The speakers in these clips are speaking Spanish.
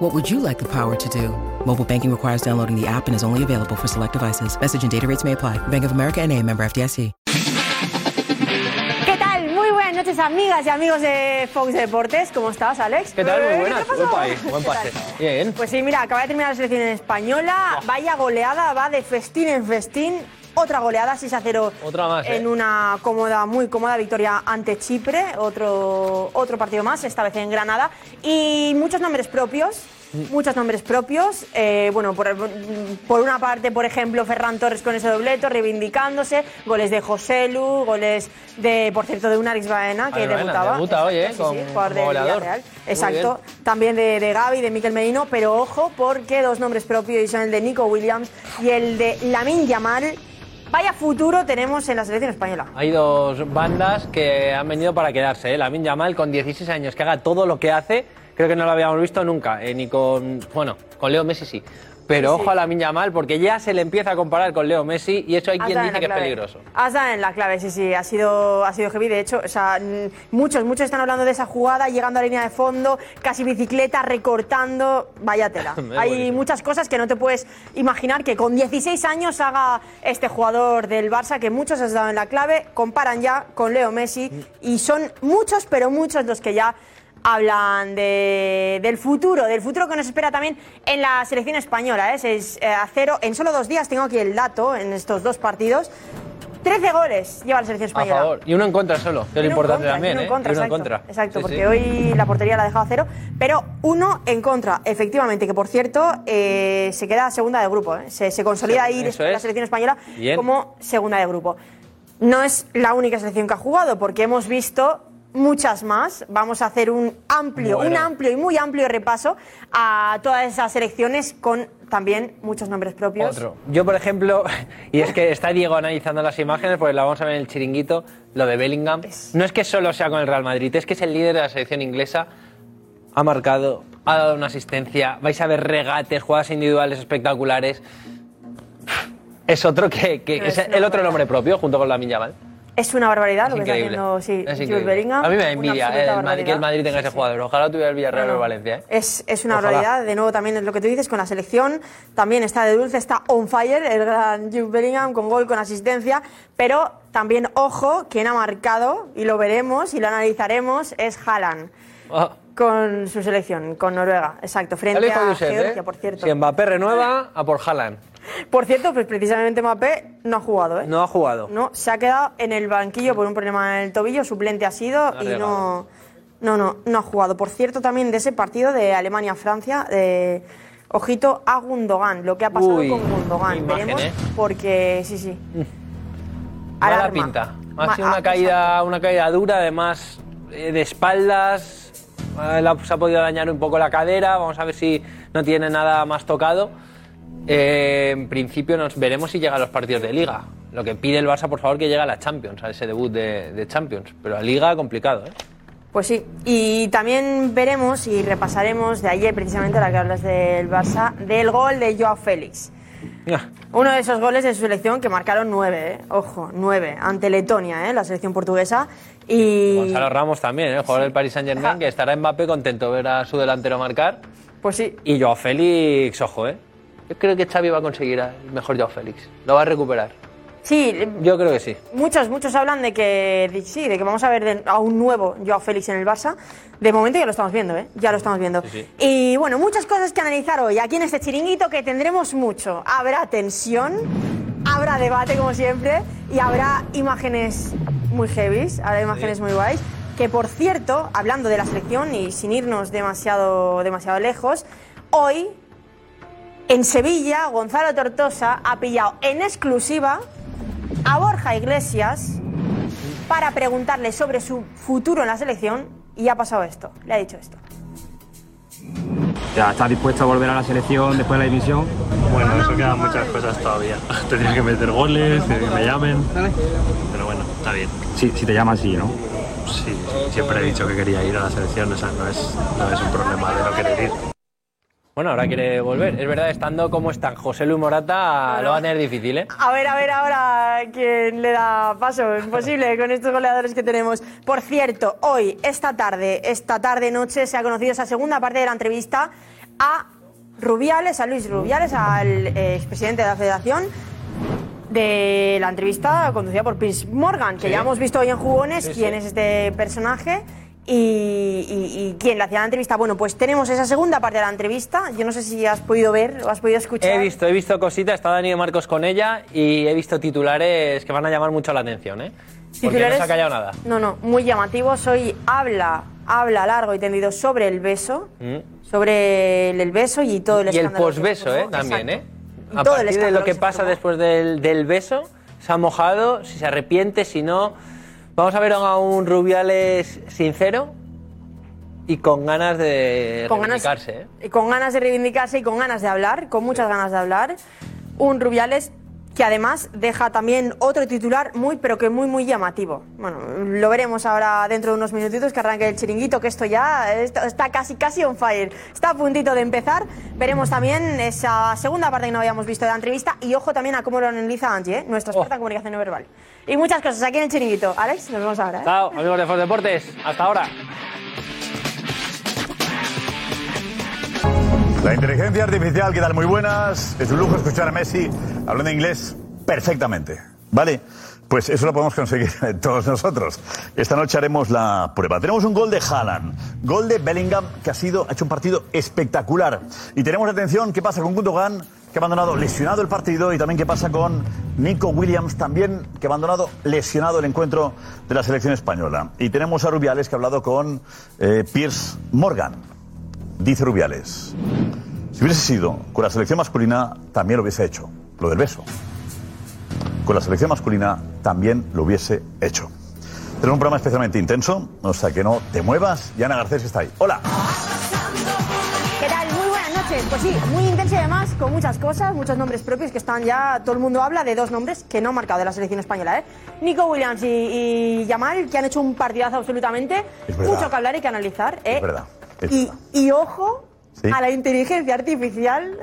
What would you like the power to do? Mobile banking requires downloading the app and is only available for select devices. Message and data rates may apply. Bank of America and a member FDIC. ¿Qué tal? Muy buenas noches, amigas y amigos de Fox Deportes. ¿Cómo estás, Alex? ¿Qué tal? Muy buenas. ¿qué pasó? Buen pase. Buen pase. Bien. Pues sí, mira, acaba de terminar la selección española. Vaya goleada, va de festín en festín. Otra goleada, 6 a 0 Otra más, ¿eh? en una cómoda, muy cómoda victoria ante Chipre. Otro, otro partido más, esta vez en Granada. Y muchos nombres propios. Muchos nombres propios. Eh, bueno, por, por una parte, por ejemplo, Ferran Torres con ese dobleto, reivindicándose. Goles de José Lu, goles de, por cierto, de Unaris Baena, que debutaba. debuta hoy, ¿eh? Sí, goleador. Muy Exacto. También de, de Gaby, de Miquel Medino, pero ojo, porque dos nombres propios son el de Nico Williams y el de Lamin Yamal. Vaya futuro tenemos en la selección española. Hay dos bandas que han venido para quedarse. ¿eh? Lamin Yamal, con 16 años, que haga todo lo que hace, creo que no lo habíamos visto nunca. eh, ni con. Bueno, con Leo Messi sí. Pero ojo a Lamin Yamal, porque ya se le empieza a comparar con Leo Messi y eso hay quien dice la que es peligroso. Has dado en la clave, sí, sí, ha sido, ha sido heavy. De hecho, o sea, muchos, muchos están hablando de esa jugada, llegando a la línea de fondo, casi bicicleta, recortando. Vaya tela. Hay buenísimo. muchas cosas que no te puedes imaginar que con 16 años haga este jugador del Barça, que muchos has dado en la clave, comparan ya con Leo Messi y son muchos, pero muchos los que ya hablan de- del futuro, del futuro que nos espera también en la selección española. ¿eh? 6 a 0 en solo dos días, tengo aquí el dato en estos dos partidos. 13 goles lleva la selección A española. favor. Y uno en contra solo, que es lo importante contra, también, uno ¿eh? en contra, Y uno en exacto, contra. Exacto, Sí, porque sí. hoy la portería la ha dejado a cero, pero uno en contra, efectivamente, que por cierto eh, se queda segunda de grupo, ¿eh? se, se consolida ahí Eso la selección española Bien. como segunda de grupo. No es la única selección que ha jugado, porque hemos visto muchas más. Vamos a hacer un amplio, un amplio y muy amplio repaso a todas esas selecciones con también muchos nombres propios. Otro. Yo, por ejemplo, y es que está Diego analizando las imágenes, porque la vamos a ver en el chiringuito, lo de Bellingham. No es que solo sea con el Real Madrid, es que es el líder de la selección inglesa. Ha marcado, ha dado una asistencia, vais a ver regates, jugadas individuales espectaculares. Es otro que, que- No, es el otro nombre propio, junto con la Yamal. Es una barbaridad Es lo que increíble. está haciendo sí, Es increíble. Bellingham. A mí me da envidia eh, el Madrid, que el barbaridad. Madrid tenga Sí, ese sí. jugador. Ojalá tuviera el Villarreal No, o el Valencia. ¿eh? Es, es una Ojalá. realidad, de nuevo también es lo que tú dices con la selección, también está de dulce, está on fire el gran Jude Bellingham con gol, con asistencia, pero también ojo, quien ha marcado, y lo veremos y lo analizaremos, es Haaland Ah, con su selección, con Noruega, exacto, frente a Josep, Georgia, ¿eh? por cierto. Si Mbappé renueva, a por Haaland. Por cierto, pues precisamente Mbappé no ha jugado, ¿eh? No ha jugado. No, se ha quedado en el banquillo por un problema en el tobillo, suplente ha sido y no, no, no, no ha jugado. Por cierto, también de ese partido de Alemania-Francia, de ojito a Gundogan, lo que ha pasado Uy, con Gundogan. imagen, Veremos, ¿eh? porque sí, sí. Mala Alarma. pinta. Ha Ma- sido una ah, caída, una caída dura, además eh, de espaldas. eh, la- se ha podido dañar un poco la cadera. Vamos a ver si no tiene nada más tocado. Eh, en principio nos veremos si llega a los partidos de Liga. Lo que pide el Barça, por favor, que llegue a la Champions, a ese debut de, de Champions. Pero a Liga, complicado, ¿eh? Pues sí, y también veremos y repasaremos de ayer precisamente la que hablas del Barça, del gol de Joao Félix. Uno de esos goles de su selección que marcaron nueve, ¿eh? ojo, nueve, ante Letonia, ¿eh? la selección portuguesa. Y Gonzalo Ramos también, ¿eh? el jugador del Paris Saint Germain, que estará Mbappé contento de ver a su delantero marcar. pues sí, Y Joao Félix, ojo, ¿eh? Yo creo que Xavi va a conseguir el mejor Joao Félix. Lo va a recuperar. sí, Yo creo que sí. muchos, muchos hablan de que de- sí, de que vamos a ver de- a un nuevo Joao Félix en el Barça. De momento ya lo estamos viendo, ¿eh? Ya lo estamos viendo. Sí, sí. Y bueno, muchas cosas que analizar hoy aquí en este chiringuito que tendremos mucho. Habrá tensión, habrá debate como siempre y habrá imágenes muy heavies, habrá imágenes muy guays. Que por cierto, hablando de la selección y sin irnos demasiado, demasiado lejos, hoy en Sevilla, Gonzalo Tortosa ha pillado en exclusiva a Borja Iglesias para preguntarle sobre su futuro en la selección y ha pasado esto. Le ha dicho esto. Ya está dispuesto a volver a la selección después de la dimisión. Bueno, eso quedan muchas cosas todavía. Tendría que meter goles, que me llamen. Pero bueno, está bien. Sí, si te llaman, sí, ¿no? Sí, siempre he dicho que quería ir a la selección, o sea, no es, no es un problema de no querer ir. Bueno, ahora quiere volver. Es verdad, estando como están José Luis Morata, lo va a tener difícil, ¿eh? A ver, a ver ahora quién le da paso. Imposible con estos goleadores que tenemos. Por cierto, hoy, esta tarde, esta tarde noche, se ha conocido esa segunda parte de la entrevista a Rubiales, a Luis Rubiales, al eh, expresidente de la Federación. De la entrevista conducida por Piers Morgan, que Sí. ya hemos visto hoy en Jugones Sí, quién es este personaje y, y- y quién le hacía la entrevista. Bueno, pues tenemos esa segunda parte de la entrevista. Yo no sé si has podido ver o has podido escuchar. He visto, he visto cositas, está Dani de Marcos con ella y he visto titulares que van a llamar mucho la atención, ¿eh? Porque no se ha callado nada. No, no, muy llamativos. Hoy habla, habla largo y tendido sobre el beso, Mm. sobre el, el beso y todo el Y el posbeso, ¿eh? También, ¿eh? Exacto. A todo el partir de escándalo lo que pasa formó. después del, del beso, se ha mojado, si se arrepiente, si no. Vamos a ver a un Rubiales sincero y con ganas de Con ganas, reivindicarse, ¿eh? y con ganas de reivindicarse y con ganas de hablar, con muchas ganas de hablar. Un Rubiales que además deja también otro titular muy, pero que muy, muy llamativo. Bueno, lo veremos ahora dentro de unos minutitos que arranque el chiringuito, que esto ya está, está casi, casi on fire. Está a puntito de empezar. Veremos también esa segunda parte que no habíamos visto de la entrevista y ojo también a cómo lo analiza Angie, ¿eh? nuestra experta en comunicación no verbal. Y muchas cosas aquí en el chiringuito. Alex, nos vemos ahora. ¿eh? Chao, amigos de Fox Deportes. Hasta ahora. La inteligencia artificial, ¿qué tal? Muy buenas. Es un lujo escuchar a Messi hablando inglés perfectamente. ¿Vale? Pues eso lo podemos conseguir todos nosotros. Esta noche haremos la prueba. Tenemos un gol de Haaland, gol de Bellingham, que ha, sido, ha hecho un partido espectacular. Y tenemos atención, ¿qué pasa con Gundogan, que ha abandonado lesionado el partido? Y también qué pasa con Nico Williams, también que ha abandonado lesionado el encuentro de la selección española. Y tenemos a Rubiales, que ha hablado con eh, Piers Morgan. Dice Rubiales. Si hubiese sido con la selección masculina, también lo hubiese hecho. Lo del beso. Con la selección masculina, también lo hubiese hecho. Tenemos un programa especialmente intenso, o sea que no te muevas. Y Ana Garcés está ahí. Hola. ¿Qué tal? Muy buenas noches. Pues sí, muy intenso y además con muchas cosas, muchos nombres propios que están ya, todo el mundo habla de dos nombres que no han marcado de la selección española, ¿eh? Nico Williams y, y Yamal, que han hecho un partidazo absolutamente. Mucho que hablar y que analizar, ¿eh? Es verdad. Y, y ojo Sí. a la inteligencia artificial,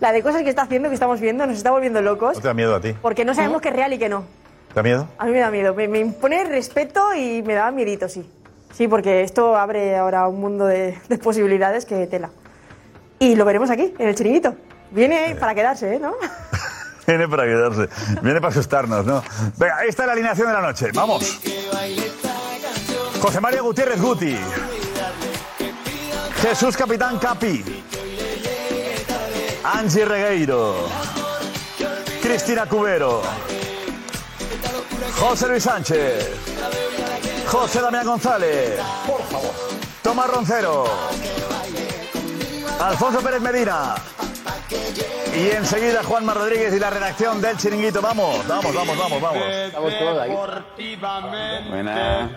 la de cosas que está haciendo, que estamos viendo, nos está volviendo locos, ¿No te da miedo a ti? porque no sabemos qué es real y qué no. ¿Te da miedo? A mí me da miedo, me, me impone respeto y me da miedito, sí. Sí, porque esto abre ahora un mundo de, de posibilidades que tela. Y lo veremos aquí, en el chiringuito. Viene para quedarse, ¿eh? ¿no? Viene para quedarse. Viene para asustarnos, ¿no? Venga, esta es la alineación de la noche. Vamos. José María Gutiérrez Guti. Jesús Capitán Capi. Angie Regueiro. Cristina Cubero. José Luis Sánchez. José Damián González. Tomás Roncero. Alfonso Pérez Medina. Y enseguida Juanma Rodríguez y la redacción del Chiringuito. Vamos, vamos, vamos, vamos, vamos. Estamos todos ahí. Buena.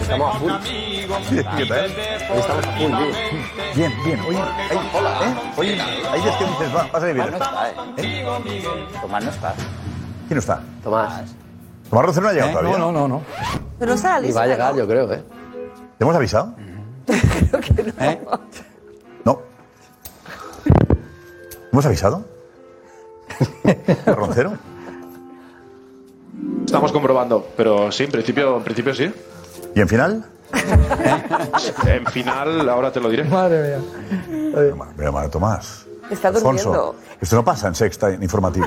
Estamos a full. ¿Qué tal? Estamos a full, tío. Bien, bien. Oye, ahí, hola, ¿eh? Oye, ahí es que dices, va, vas a vivir. Tomás no está, ¿eh? Tomás no está. ¿Quién no está? Tomás. Tomás Roncero no ha llegado ¿Eh? todavía. No, no, no. Pero no está la Y va a llegar, ¿no? yo creo, ¿eh? ¿Te hemos avisado? ¿Eh? No. ¿Hemos avisado? ¿A Roncero? Estamos comprobando, pero sí, en principio, en principio sí. ¿Y en final? En final, ahora te lo diré. Madre mía. Llamar a Tomás. Está Alfonso, durmiendo. esto no pasa en sexta en informativo.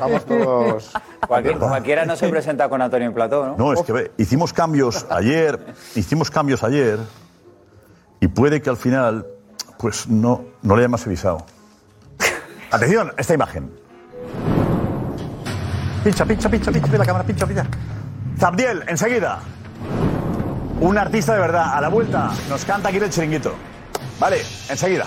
Vamos todos. Cualquier- cualquiera no se presenta con Antonio en plató, ¿no? No, es que ve, hicimos cambios ayer, hicimos cambios ayer y puede que al final, pues no, no le hayamos avisado. Atención, esta imagen. Pincha, pincha, pincha, pincha, la cámara, pincha, pincha. Zabdiel, enseguida. Un artista de verdad, a la vuelta, nos canta aquí el chiringuito. Vale, enseguida.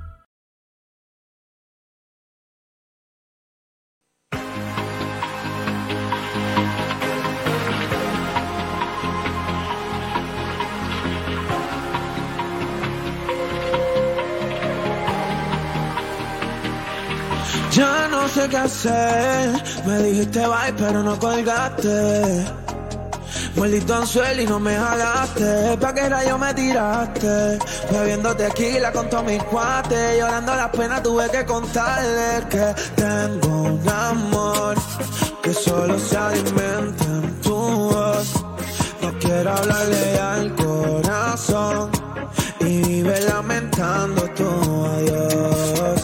Ya no sé qué hacer. Me dijiste bye, pero no colgaste. Maldito anzuelo y no me jalaste. ¿Pa' qué rayo me tiraste? Bebiendo tequila con todos mis cuates. Llorando las penas tuve que contarles que tengo un amor que solo se alimenta en tu voz. No quiero hablarle al corazón y vive lamentando tu adiós.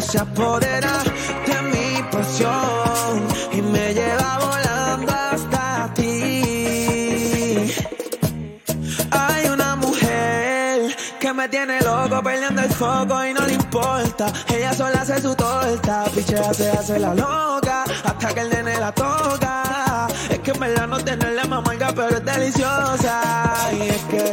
Se apodera de mi pasión y me lleva volando hasta ti. Hay una mujer que me tiene loco perdiendo el foco y no le importa. Ella sola hace su torta, pichea se hace la loca hasta que el nene la toca. Es que en verdad no tenerla más amarga, pero es deliciosa. Y es que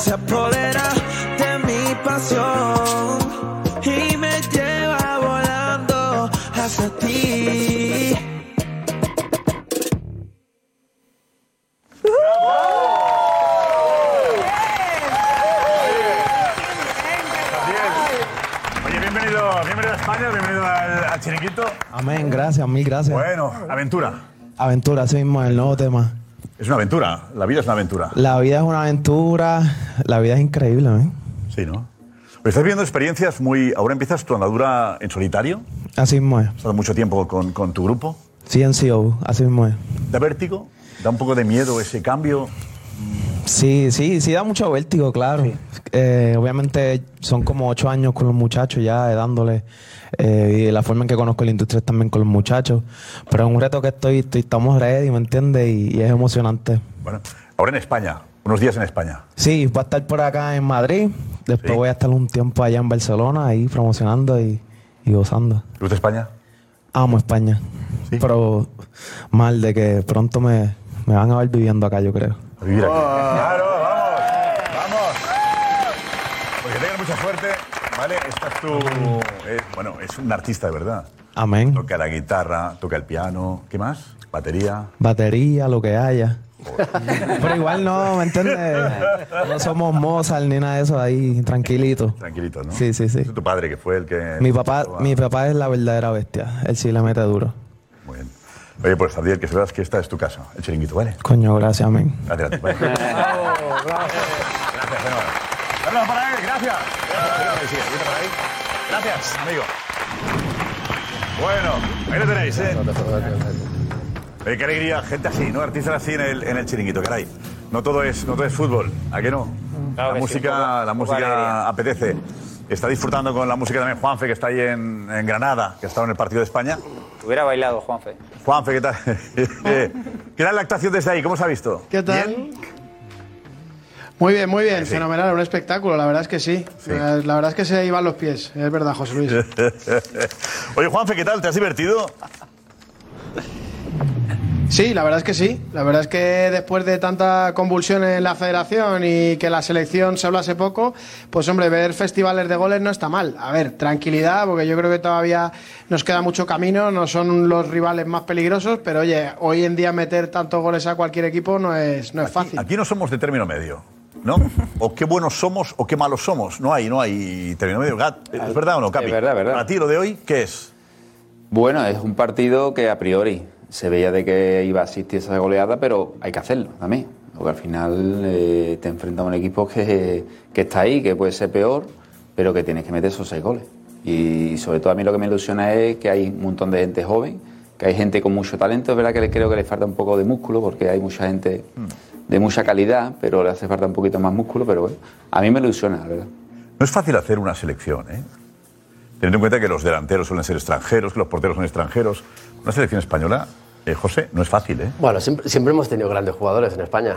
se apodera de mi pasión y me lleva volando hacia ti. Oye, bienvenido, bienvenido a España, bienvenido al, al chiringuito. Amén, gracias, mil gracias. Bueno, aventura. Aventura, así mismo es el nuevo tema. Es una aventura, la vida es una aventura. La vida es una aventura, la vida es increíble, ¿eh? Sí, ¿no? Pero estás viviendo experiencias muy... Ahora empiezas tu andadura en solitario. Así mismo es. Has estado mucho tiempo con, con tu grupo. Sí, en CEO, así mismo es. ¿Da vértigo? ¿Da un poco de miedo ese cambio? Sí, sí, sí da mucho vértigo, claro. Eh, obviamente son como ocho años con los muchachos ya eh, dándole eh, y la forma en que conozco la industria es también con los muchachos. Pero es un reto que estoy, estoy estamos ready, ¿me entiendes? Y, y es emocionante. Bueno, ahora en España, unos días en España. Sí, voy a estar por acá en Madrid. Después voy a estar un tiempo allá en Barcelona, ahí promocionando y, y gozando. ¿Te gusta España? Amo España. Pero mal de que pronto me, me van a ver viviendo acá, yo creo. A vivir aquí. Claro, vamos. Vamos. Pues que tengas mucha suerte. ¿Vale? Esta es tu. eh, bueno, es un artista de verdad. Amén. Toca la guitarra, toca el piano. ¿Qué más? Batería. Batería, lo que haya. Pero igual no, ¿me entiendes? No somos Mozart ni nada de eso ahí, tranquilito. Tranquilito, ¿no? Sí, sí, sí. Es tu padre que fue el que. Mi papá, mi papá es la verdadera bestia. Él sí le mete duro. Oye, pues Adiel, que sepas que esta es tu casa, el chiringuito, ¿vale? Coño, gracias, amén. Gracias a ti. Vale. Gracias, Fenómeno. Aplausos para él, gracias. Gracias, sí, vete por ahí. Gracias, amigo. Bueno, ahí lo tenéis, ¿eh? Oye, qué alegría, gente así, ¿no? Artistas así en el, en el chiringuito, caray. No todo es, no todo es fútbol, ¿a qué no? Claro la que música, poco- la música apetece. Está disfrutando con la música también Juanfe, que está ahí en, en Granada, que ha estado en el partido de España. Hubiera bailado, Juanfe. Juanfe, ¿qué tal? ¿Qué tal la actuación desde ahí? ¿Cómo se ha visto? ¿Qué tal? Muy bien, muy bien, fenomenal, un espectáculo, la verdad es que sí. La, la verdad es que se iban los pies, es verdad, José Luis. Oye, Juanfe, ¿qué tal? ¿Te has divertido? Sí, la verdad es que sí. La verdad es que después de tanta convulsión en la federación y que la selección se hablase poco, pues hombre, ver festivales de goles no está mal. A ver, tranquilidad, porque yo creo que todavía nos queda mucho camino, no son los rivales más peligrosos, pero oye, hoy en día meter tantos goles a cualquier equipo no es, no es fácil. Aquí no somos de término medio, ¿no? O qué buenos somos o qué malos somos. No hay, no hay término medio. ¿Es verdad o no, Capi? Es verdad, verdad. Para ti lo de hoy, ¿qué es? Bueno, es un partido que a priori se veía de que iba a existir esa goleada, pero hay que hacerlo también. Porque al final eh, te enfrentas a un equipo que, que está ahí, que puede ser peor, pero que tienes que meter esos seis goles. Y sobre todo a mí lo que me ilusiona es que hay un montón de gente joven, que hay gente con mucho talento. Es verdad que creo que le falta un poco de músculo, porque hay mucha gente de mucha calidad, pero le hace falta un poquito más músculo. Pero bueno, a mí me ilusiona, la verdad. No es fácil hacer una selección, ¿eh? Teniendo en cuenta que los delanteros suelen ser extranjeros, que los porteros son extranjeros. Una selección española, eh, José, no es fácil, ¿eh? Bueno, siempre, siempre hemos tenido grandes jugadores en España.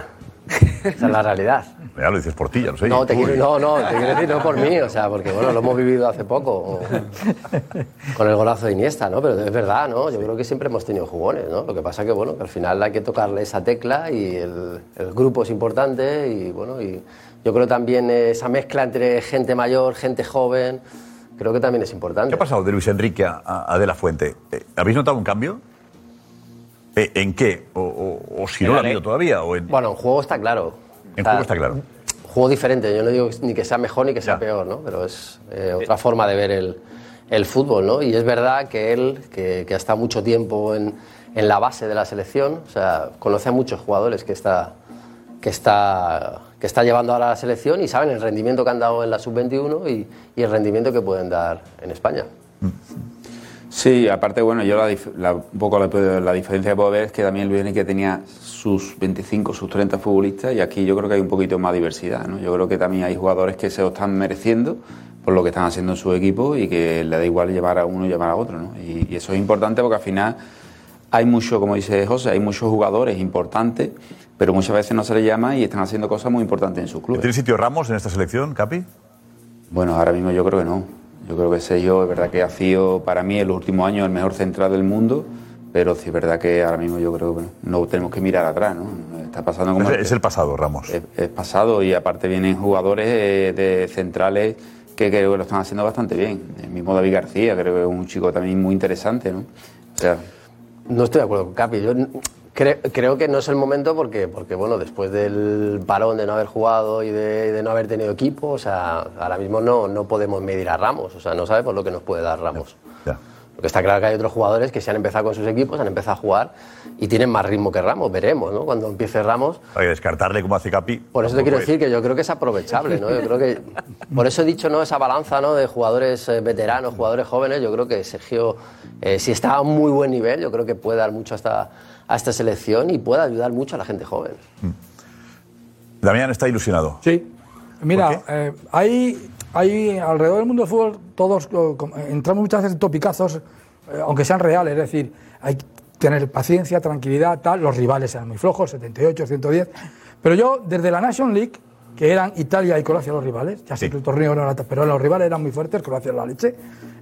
Esa es la realidad. Ya lo dices por ti, ya lo sé. No, te quiero, no, no, te quiero decir no por mí, o sea, porque bueno, lo hemos vivido hace poco con el golazo de Iniesta, ¿no? Pero es verdad, ¿no? Yo creo que siempre hemos tenido jugones, ¿no? Lo que pasa que bueno, que al final hay que tocarle esa tecla y el, el grupo es importante y bueno, y yo creo también esa mezcla entre gente mayor, gente joven, creo que también es importante. ¿Qué ha pasado de Luis Enrique a, a De La Fuente? Eh, ¿Habéis notado un cambio? Eh, ¿En qué? O, o- o si no lo ha habido todavía. O en, Bueno, en juego está claro. en juego está claro. juego diferente. Yo no digo ni que sea mejor ni que sea peor, ¿no? Pero es eh, otra forma de ver el, el fútbol, ¿no? Y es verdad que él, que, que ha estado mucho tiempo en, en la base de la selección, o sea, conoce a muchos jugadores que está, que está, que está llevando ahora a la selección y saben el rendimiento que han dado en la sub-21 y, y el rendimiento que pueden dar en España. Sí, aparte, bueno, yo la, un poco la, la diferencia que puedo ver es que también Luis Enrique tenía sus 25, sus 30 futbolistas y aquí yo creo que hay un poquito más diversidad, ¿no? Yo creo que también hay jugadores que se lo están mereciendo por lo que están haciendo en su equipo y que le da igual llevar a uno y llevar a otro, ¿no? Y, y eso es importante porque al final hay mucho, como dice José, hay muchos jugadores importantes, pero muchas veces no se les llama y están haciendo cosas muy importantes en sus clubes. ¿Tiene sitio Ramos en esta selección, Capi? Bueno, ahora mismo yo creo que no. Yo creo que Sergio es verdad que ha sido para mí en los últimos años el mejor central del mundo, pero sí es verdad que ahora mismo yo creo que bueno, no tenemos que mirar atrás, ¿no? Está pasando como Es, es el pasado, Ramos. es, es pasado y aparte vienen jugadores eh, de centrales que creo que lo están haciendo bastante bien. El mismo David García creo que es un chico también muy interesante, ¿no? O sea, No estoy de acuerdo con Capi. Yo n- cre- creo que no es el momento porque, porque bueno, después del parón de no haber jugado y de, de no haber tenido equipo, o sea, ahora mismo no, no podemos medir a Ramos. O sea, no sabemos lo que nos puede dar Ramos. Lo que está claro que hay otros jugadores que se han empezado con sus equipos, han empezado a jugar y tienen más ritmo que Ramos. Veremos, ¿no? Cuando empiece Ramos. Hay que descartarle como hace Capi. Por eso te quiero decir que yo creo que es aprovechable, ¿no? Yo creo que por eso he dicho no esa balanza, ¿no? De jugadores eh, veteranos, jugadores jóvenes. Yo creo que Sergio, eh, si está a un muy buen nivel, yo creo que puede dar mucho a esta, a esta selección y puede ayudar mucho a la gente joven. Damián está ilusionado. Sí. Mira, eh, hay, hay alrededor del mundo del fútbol, todos eh, eh, entramos muchas veces en topicazos, eh, aunque sean reales, es decir, hay que tener paciencia, tranquilidad, tal. Los rivales eran muy flojos, 78, 110. Pero yo, desde la Nation League, que eran Italia y Croacia los rivales, ya sé que el torneo no era, pero los rivales eran muy fuertes, Croacia era la leche.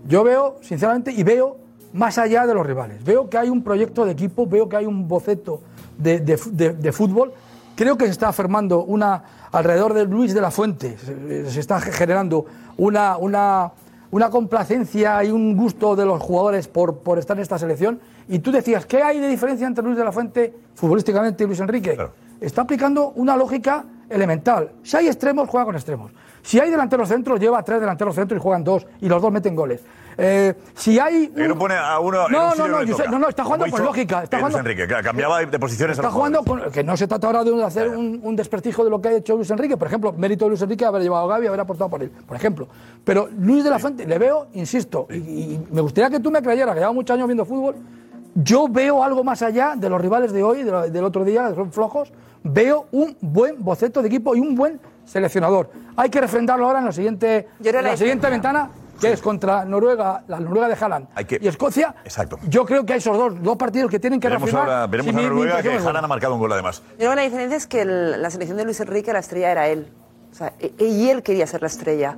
Yo veo, sinceramente, y veo más allá de los rivales. Veo que hay un proyecto de equipo, veo que hay un boceto de, de de- de fútbol. Creo que se está formando una, alrededor de Luis de la Fuente, se, se está generando una, una, una complacencia y un gusto de los jugadores por, por estar en esta selección. Y tú decías, ¿qué hay de diferencia entre Luis de la Fuente futbolísticamente y Luis Enrique? Está aplicando una lógica elemental. Si hay extremos, juega con extremos. Si hay delanteros centros, lleva a tres delanteros centros y juegan dos, y los dos meten goles. Eh, si hay. No pone a uno en No, no, Josep, está jugando con hizo lógica. Está Luis jugando, Enrique, que cambiaba de posiciones a Está los jugando con, que no se trata ahora de hacer un, un desprestigio de lo que ha hecho Luis Enrique. Por ejemplo, mérito de Luis Enrique haber llevado a Gaby y haber aportado por él, por ejemplo. Pero Luis de la Fuente, le veo, insisto, y, y me gustaría que tú me creyeras, que lleva muchos años viendo fútbol, yo veo algo más allá de los rivales de hoy, de lo- del otro día, que son flojos. Veo un buen boceto de equipo y un buen seleccionador. Hay que refrendarlo ahora en la siguiente, en la la siguiente ventana, que es contra Noruega, la Noruega de Haaland y Escocia. Exacto. Yo creo que hay esos dos, dos partidos que tienen que Veremos reafirmar. ahora, veremos si a mi- mi Noruega que. Haaland ha marcado un gol además. Yo creo que la diferencia es que el- la selección de Luis Enrique, la estrella era él. O sea, e- y él quería ser la estrella.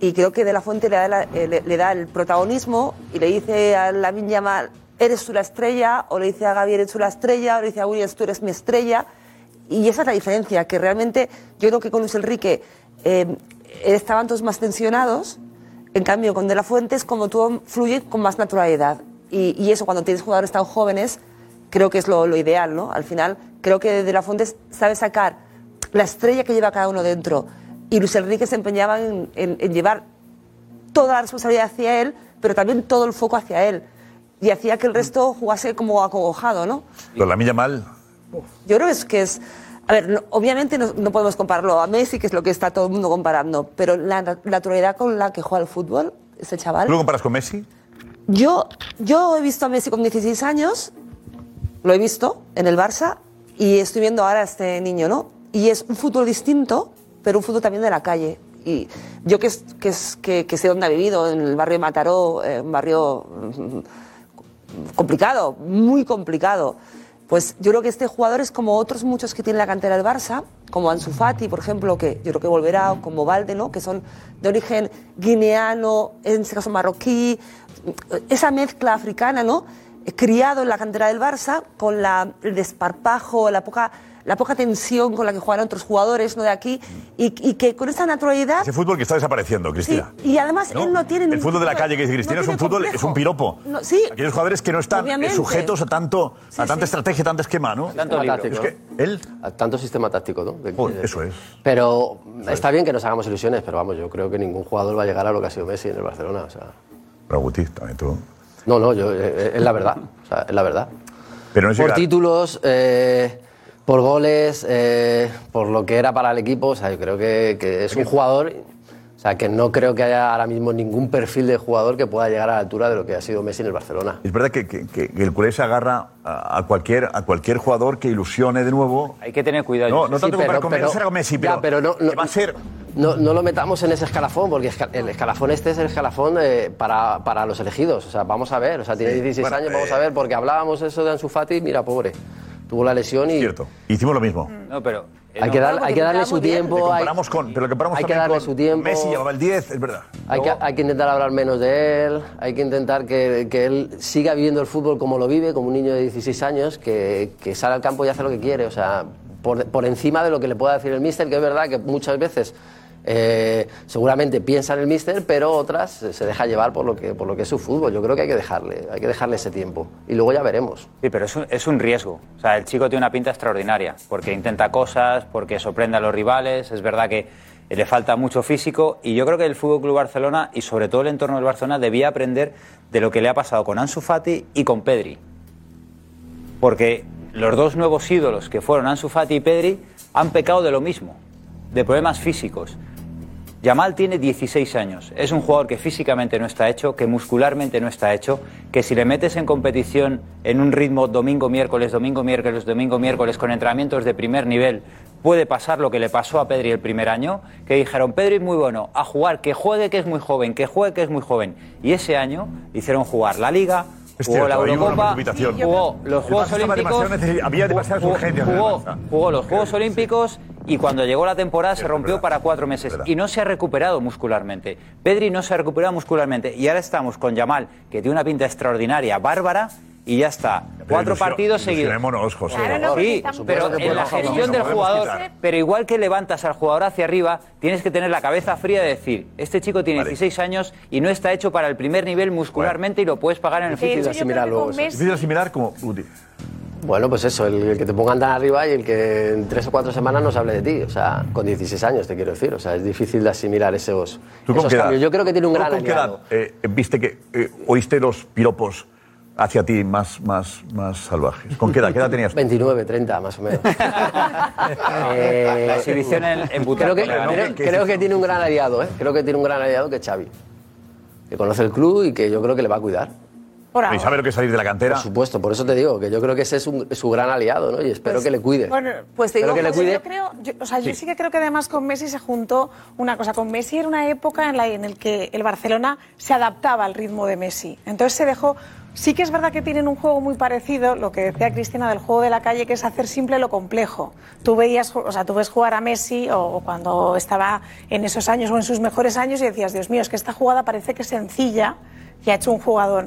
Y creo que De La Fuente le da, la- eh, le, le da el protagonismo y le dice a Lamin Yamal, eres tú la estrella, o le dice a Gaby, eres tú la estrella, o le dice a Williams, tú eres mi estrella. Y esa es la diferencia, que realmente yo creo que con Luis Enrique eh, estaban todos más tensionados, en cambio con De La Fuente es como todo fluye con más naturalidad. Y, y eso cuando tienes jugadores tan jóvenes, creo que es lo, lo ideal, ¿no? Al final, creo que De La Fuente sabe sacar la estrella que lleva cada uno dentro. Y Luis Enrique se empeñaba en, en- en llevar toda la responsabilidad hacia él, pero también todo el foco hacia él. Y hacía que el resto jugase como acogojado, ¿no? Lo la milla mal. Yo creo que es que es. A ver, no- obviamente no, no podemos compararlo a Messi, que es lo que está todo el mundo comparando, pero la na- naturalidad con la que juega el fútbol, ese chaval. ¿Tú lo comparas con Messi? Yo, yo he visto a Messi con 16 años, lo he visto en el Barça, y estoy viendo ahora a este niño, ¿no? Y es un fútbol distinto, pero un fútbol también de la calle. Y yo que, es- que, es- que, que sé dónde ha vivido, en el barrio de Mataró, eh, un barrio mm, complicado, muy complicado. Pues yo creo que este jugador es como otros muchos que tiene la cantera del Barça, como Ansu Fati, por ejemplo, que yo creo que volverá, como Valde, ¿no? que son de origen guineano, en este caso marroquí, esa mezcla africana, ¿no? Criado en la cantera del Barça, con la, el desparpajo, la poca, la poca tensión con la que juegan otros jugadores ¿no? de aquí, y, y que con esa naturalidad... Ese fútbol que está desapareciendo, Cristina. Y además él no tiene El fútbol de la calle que dice Cristina no es un fútbol, complejo. es un piropo. No, sí, Aquellos jugadores que no están eh, Obviamente. sujetos a tanto, a tanta estrategia, tanto esquema, ¿no? Sistema táctico, Es que ¿no? él. A Tanto sistema táctico, ¿no? De- eso es. Pero está bien que nos hagamos ilusiones, pero vamos, yo creo que ningún jugador va a llegar a lo que ha sido Messi en el Barcelona. O sea, Pero Guti, también tú. no, no, yo, eh, es la verdad. O sea, es la verdad. Pero no es por llegar- títulos, eh, por goles, eh, por lo que era para el equipo, o sea, yo creo que, que es un jugador. O sea, que no creo que haya ahora mismo ningún perfil de jugador que pueda llegar a la altura de lo que ha sido Messi en el Barcelona. Es verdad que, que- que el culé se agarra a, cualquier, a cualquier jugador que ilusione de nuevo. Hay que tener cuidado. No, no Sí, tanto comparar pero- con Messi, pero- ya, pero, no- no- que va a ser. No, no lo metamos en ese escalafón, porque el escalafón este es el escalafón eh, para, para los elegidos. O sea, vamos a ver. O sea, tiene Sí, 16 bueno, años, vamos eh, a ver, porque hablábamos eso de Ansu Fati, mira, pobre. Tuvo la lesión y. Cierto. Hicimos lo mismo. No, pero. Hay no. que, dar- hay que darle su tiempo. Hay- comparamos con, pero lo comparamos hay que darle con su tiempo. Messi llevaba el 10, es verdad. Hay que, hay que intentar hablar menos de él, hay que intentar que, que él siga viviendo el fútbol como lo vive, como un niño de 16 años, que, que sale al campo y hace lo que quiere, o sea, por, por encima de lo que le pueda decir el míster, que es verdad que muchas veces eh, seguramente piensa en el míster, pero otras se deja llevar por lo, que, por lo que es su fútbol. Yo creo que hay que dejarle, hay que dejarle ese tiempo y luego ya veremos. Sí, pero es un, es un riesgo. O sea, el chico tiene una pinta extraordinaria, porque intenta cosas, porque sorprende a los rivales. Es verdad que le falta mucho físico y yo creo que el Fútbol Club Barcelona y sobre todo el entorno del Barcelona debía aprender de lo que le ha pasado con Ansu Fati y con Pedri. Porque los dos nuevos ídolos que fueron Ansu Fati y Pedri han pecado de lo mismo, de problemas físicos. Yamal tiene 16 años, es un jugador que físicamente no está hecho, que muscularmente no está hecho, que si le metes en competición en un ritmo domingo, miércoles, domingo, miércoles, domingo, miércoles, con entrenamientos de primer nivel, puede pasar lo que le pasó a Pedri el primer año, que dijeron, Pedri es muy bueno, a jugar, que juegue que es muy joven, que juegue que es muy joven. Y ese año hicieron jugar la Liga, Es jugó cierto, la Eurocopa, jugó los Juegos Olímpicos, demasiado había demasiadas jugó- urgencias jugó, jugó los Juegos Olímpicos y cuando llegó la temporada se rompió para cuatro meses y no se ha recuperado muscularmente. Pedri no se ha recuperado muscularmente y ahora estamos con Yamal, que tiene una pinta extraordinaria, bárbara, y ya está. Cuatro ilusión- partidos seguidos. José. Claro, no, sí, pero en la gestión del jugador, quitar. pero igual que levantas al jugador hacia arriba, tienes que tener la cabeza fría de decir, este chico tiene 16 años y no está hecho para el primer nivel muscularmente y lo puedes pagar en el de asimilar luego asimilar como Guti. Bueno, pues eso, el, el que te pongan tan arriba y el que en tres o cuatro semanas nos hable de ti. O sea, con 16 años te quiero decir. O sea, es difícil de asimilar esos, cambios. Yo creo que tiene un ¿Tú gran con qué aliado. edad, eh, viste que eh, oíste los piropos hacia ti más, más, más salvajes? ¿Con qué edad? ¿Qué edad tenías? 29, 30 más o menos. Eh, La exhibición en- en Butaca, Creo que, ¿no? creo- ¿Qué- creo que tiene un gran aliado, ¿eh? Creo que tiene un gran aliado que es Xavi. Que conoce el club y que yo creo que le va a cuidar. ¿Y sabe lo que es salir de la cantera? Por supuesto, por eso te digo que yo creo que ese es un- su gran aliado, ¿no? Y espero que le cuide. Bueno, pues te digo que le cuide. Yo creo, yo- o sea, yo Sí. sí que creo que además con Messi se juntó una cosa. Con Messi era una época en la en el que el Barcelona se adaptaba al ritmo de Messi. Entonces se dejó. Sí que es verdad que tienen un juego muy parecido, lo que decía Cristina del juego de la calle, que es hacer simple lo complejo. Tú veías, o sea, tú ves jugar a Messi o, cuando estaba en esos años o en sus mejores años y decías, Dios mío, es que esta jugada parece que es sencilla y ha hecho un jugador.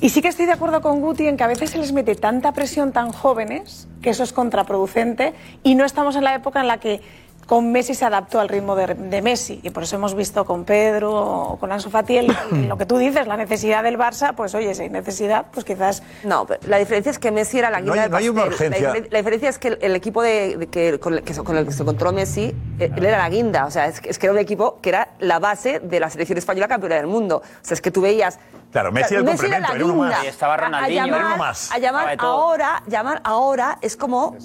Y sí que estoy de acuerdo con Guti en que a veces se les mete tanta presión tan jóvenes que eso es contraproducente y no estamos en la época en la que con Messi se adaptó al ritmo de, de Messi y por eso hemos visto con Pedro o con Ansu Fati el- el- lo que tú dices, la necesidad del Barça, pues oye, si hay necesidad, pues quizás... No, pero la diferencia es que Messi era la No guinda hay- del no hay una. La urgencia. diferen- La, diferencia es que el, el equipo de, de que, con, el que, con el que se encontró Messi, eh, él era la guinda. O sea, es, que- es que era un equipo que era la base de la selección española campeona del mundo. O sea, es que tú veías... Claro, Messi o sea, era el complemento, era uno más. Y estaba A- Ronaldinho, a era llamar, uno más. A llamar ahora, llamar ahora es como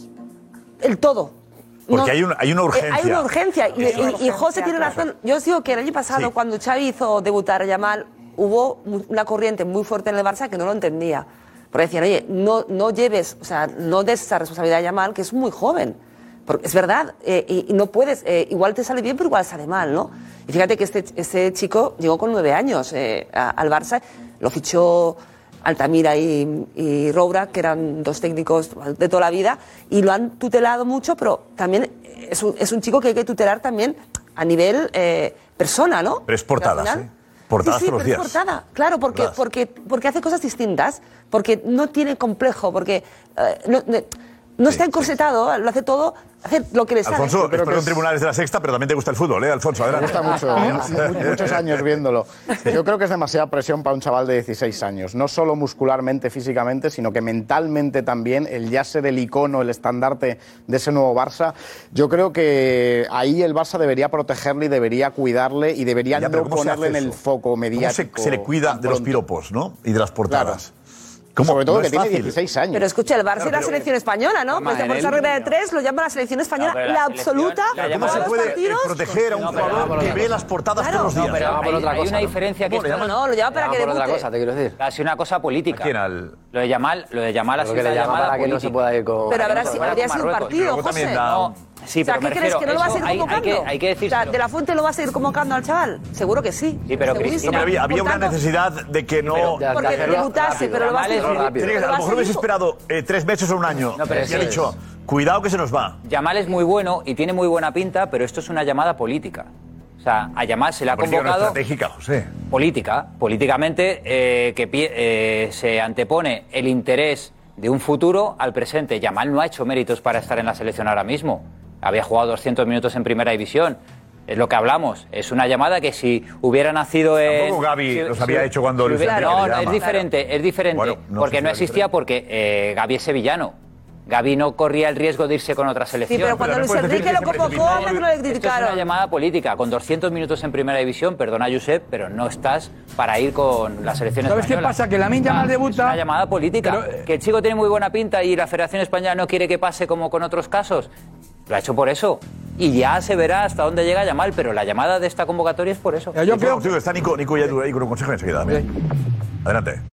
el todo. Porque hay una- hay una eh, urgencia. Hay una urgencia. Y, y- y José tiene claro. razón. Yo os digo que el año pasado, cuando Xavi hizo debutar a Yamal, hubo una corriente muy fuerte en el Barça que no lo entendía. Porque decían, oye, no, no lleves, o sea, no des esa responsabilidad a Yamal, que es muy joven. Porque es verdad, eh, y, y no puedes, eh, igual te sale bien, pero igual sale mal, ¿no? Y fíjate que este, este chico llegó con nueve años eh, a- al Barça, lo fichó Altamira y, y Roura, que eran dos técnicos de toda la vida, y lo han tutelado mucho, pero también es un, es un chico que hay que tutelar también a nivel eh, persona, ¿no? Pero es portadas, Al final- ¿eh? Portadas sí, sí, todos los pero días. es portada, claro, porque, Portadas. porque, porque hace cosas distintas, porque no tiene complejo, porque eh, no, no- no está encorsetado, lo hace todo, hace lo que le sale. Alfonso, espero en tribunales de la sexta, pero también te gusta el fútbol, ¿eh, Alfonso? Me Adelante. gusta mucho, mu- muchos años viéndolo. Yo creo que es demasiada presión para un chaval de 16 años, no solo muscularmente, físicamente, sino que mentalmente también, el ya ser el icono, el estandarte de ese nuevo Barça. Yo creo que ahí el Barça debería protegerle y debería cuidarle y debería Ya, pero no ¿cómo se ponerle en el foco ¿Cómo se, mediático. se le cuida de los piropos, ¿no? Y de las portadas. Sobre todo No que tiene fácil. 16 años. Pero escucha, el Barça Claro, y la selección española, ¿no? Pues por esa regla de tres lo llama la selección española, la, la absoluta. Pero ¿Cómo todos se los puede partidos. proteger a un jugador que ve las portadas Claro. todos los días? No, pero hay, hay una diferencia que ¿Cómo? No, lo llama para que debute. te quiero decir. Ha sido una cosa política. quién? Al- Lo de Yamal, lo de llama llamada para que no se pueda ir con- Pero habría sido un partido, José. Sí, o sea, pero ¿qué me crees? ¿Que no lo va a seguir hay- hay convocando? que- hay que O sea, ¿De la Fuente lo va a seguir convocando al chaval? Seguro que sí. Sí, pero. Cristina- Pero había, una necesidad de que no. Porque debutase, pero lo va a seguir. Pero a lo mejor hubiese esperado eh, tres meses o un año. No, pero y eso ha es. dicho, cuidado que se nos va. Yamal es muy bueno y tiene muy buena pinta, pero esto es una llamada política. O sea, a Yamal se le ha convocado estratégica, José. política, políticamente eh, que eh, se antepone el interés de un futuro al presente. Yamal no ha hecho méritos para estar en la selección ahora mismo. Había jugado 200 minutos en primera división. Es lo que hablamos. Es una llamada que si hubiera nacido en. Tampoco Gaby si- los si- había hecho cuando si Luis hubiera- Enrique No, le no, es diferente, es diferente. Bueno, no porque si no existía porque eh, Gaby es sevillano. Gaby no corría el riesgo de irse con otra selección. Sí, pero cuando Luis Enrique lo convocó, a mí me lo Esto es una criticaron. llamada política. Con 200 minutos en primera división, perdona, Josep, pero no estás para ir con la selección ¿Sabes qué española. pasa? Que Lamine Yamal Ah, debuta- Es una llamada política. Pero, eh, que el chico tiene muy buena pinta y la Federación Española no quiere que pase como con otros casos. Lo ha hecho por eso. Y ya se verá hasta dónde llega Yamal, pero la llamada de esta convocatoria es por eso. Yo creo que está Nico, Nico Yadu ahí con un consejo enseguida. también. Adelante.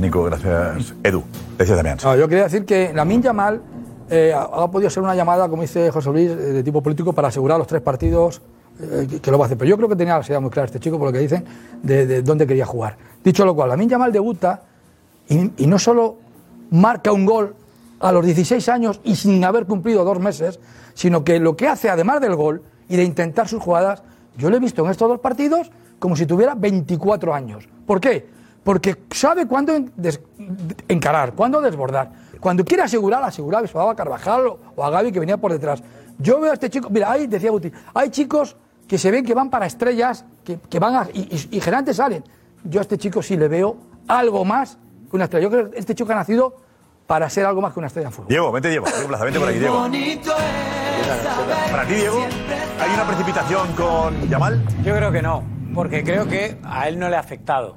Nico, gracias. Edu, decía Damián. Yo quería decir que la Yamal eh, ha podido ser una llamada, como dice José Luis, eh, de tipo político para asegurar los tres partidos eh, que, lo va a hacer. Pero yo creo que tenía la idea muy clara este chico, por lo que dicen, de, de dónde quería jugar. Dicho lo cual, la Yamal debuta y, y no solo marca un gol a los 16 años y sin haber cumplido dos meses, sino que lo que hace, además del gol y de intentar sus jugadas, yo lo he visto en estos dos partidos como si tuviera 24 años. ¿Por qué? Porque sabe cuándo en- des- encarar, cuándo desbordar. Cuando quiere asegurar, aseguraba, se a Carvajal o- o a Gaby que venía por detrás. Yo veo a este chico, mira, ahí decía Guti, hay chicos que se ven que van para estrellas, que, que van a, y, y, y generalmente salen. Yo a este chico sí le veo algo más que una estrella. Yo creo que este chico ha nacido para ser algo más que una estrella en fútbol. Diego, vente Diego, Diego Plaza, vente por aquí, Diego. Para ti, Diego, ¿hay una precipitación con Yamal? Yo creo que no, porque creo que a él no le ha afectado.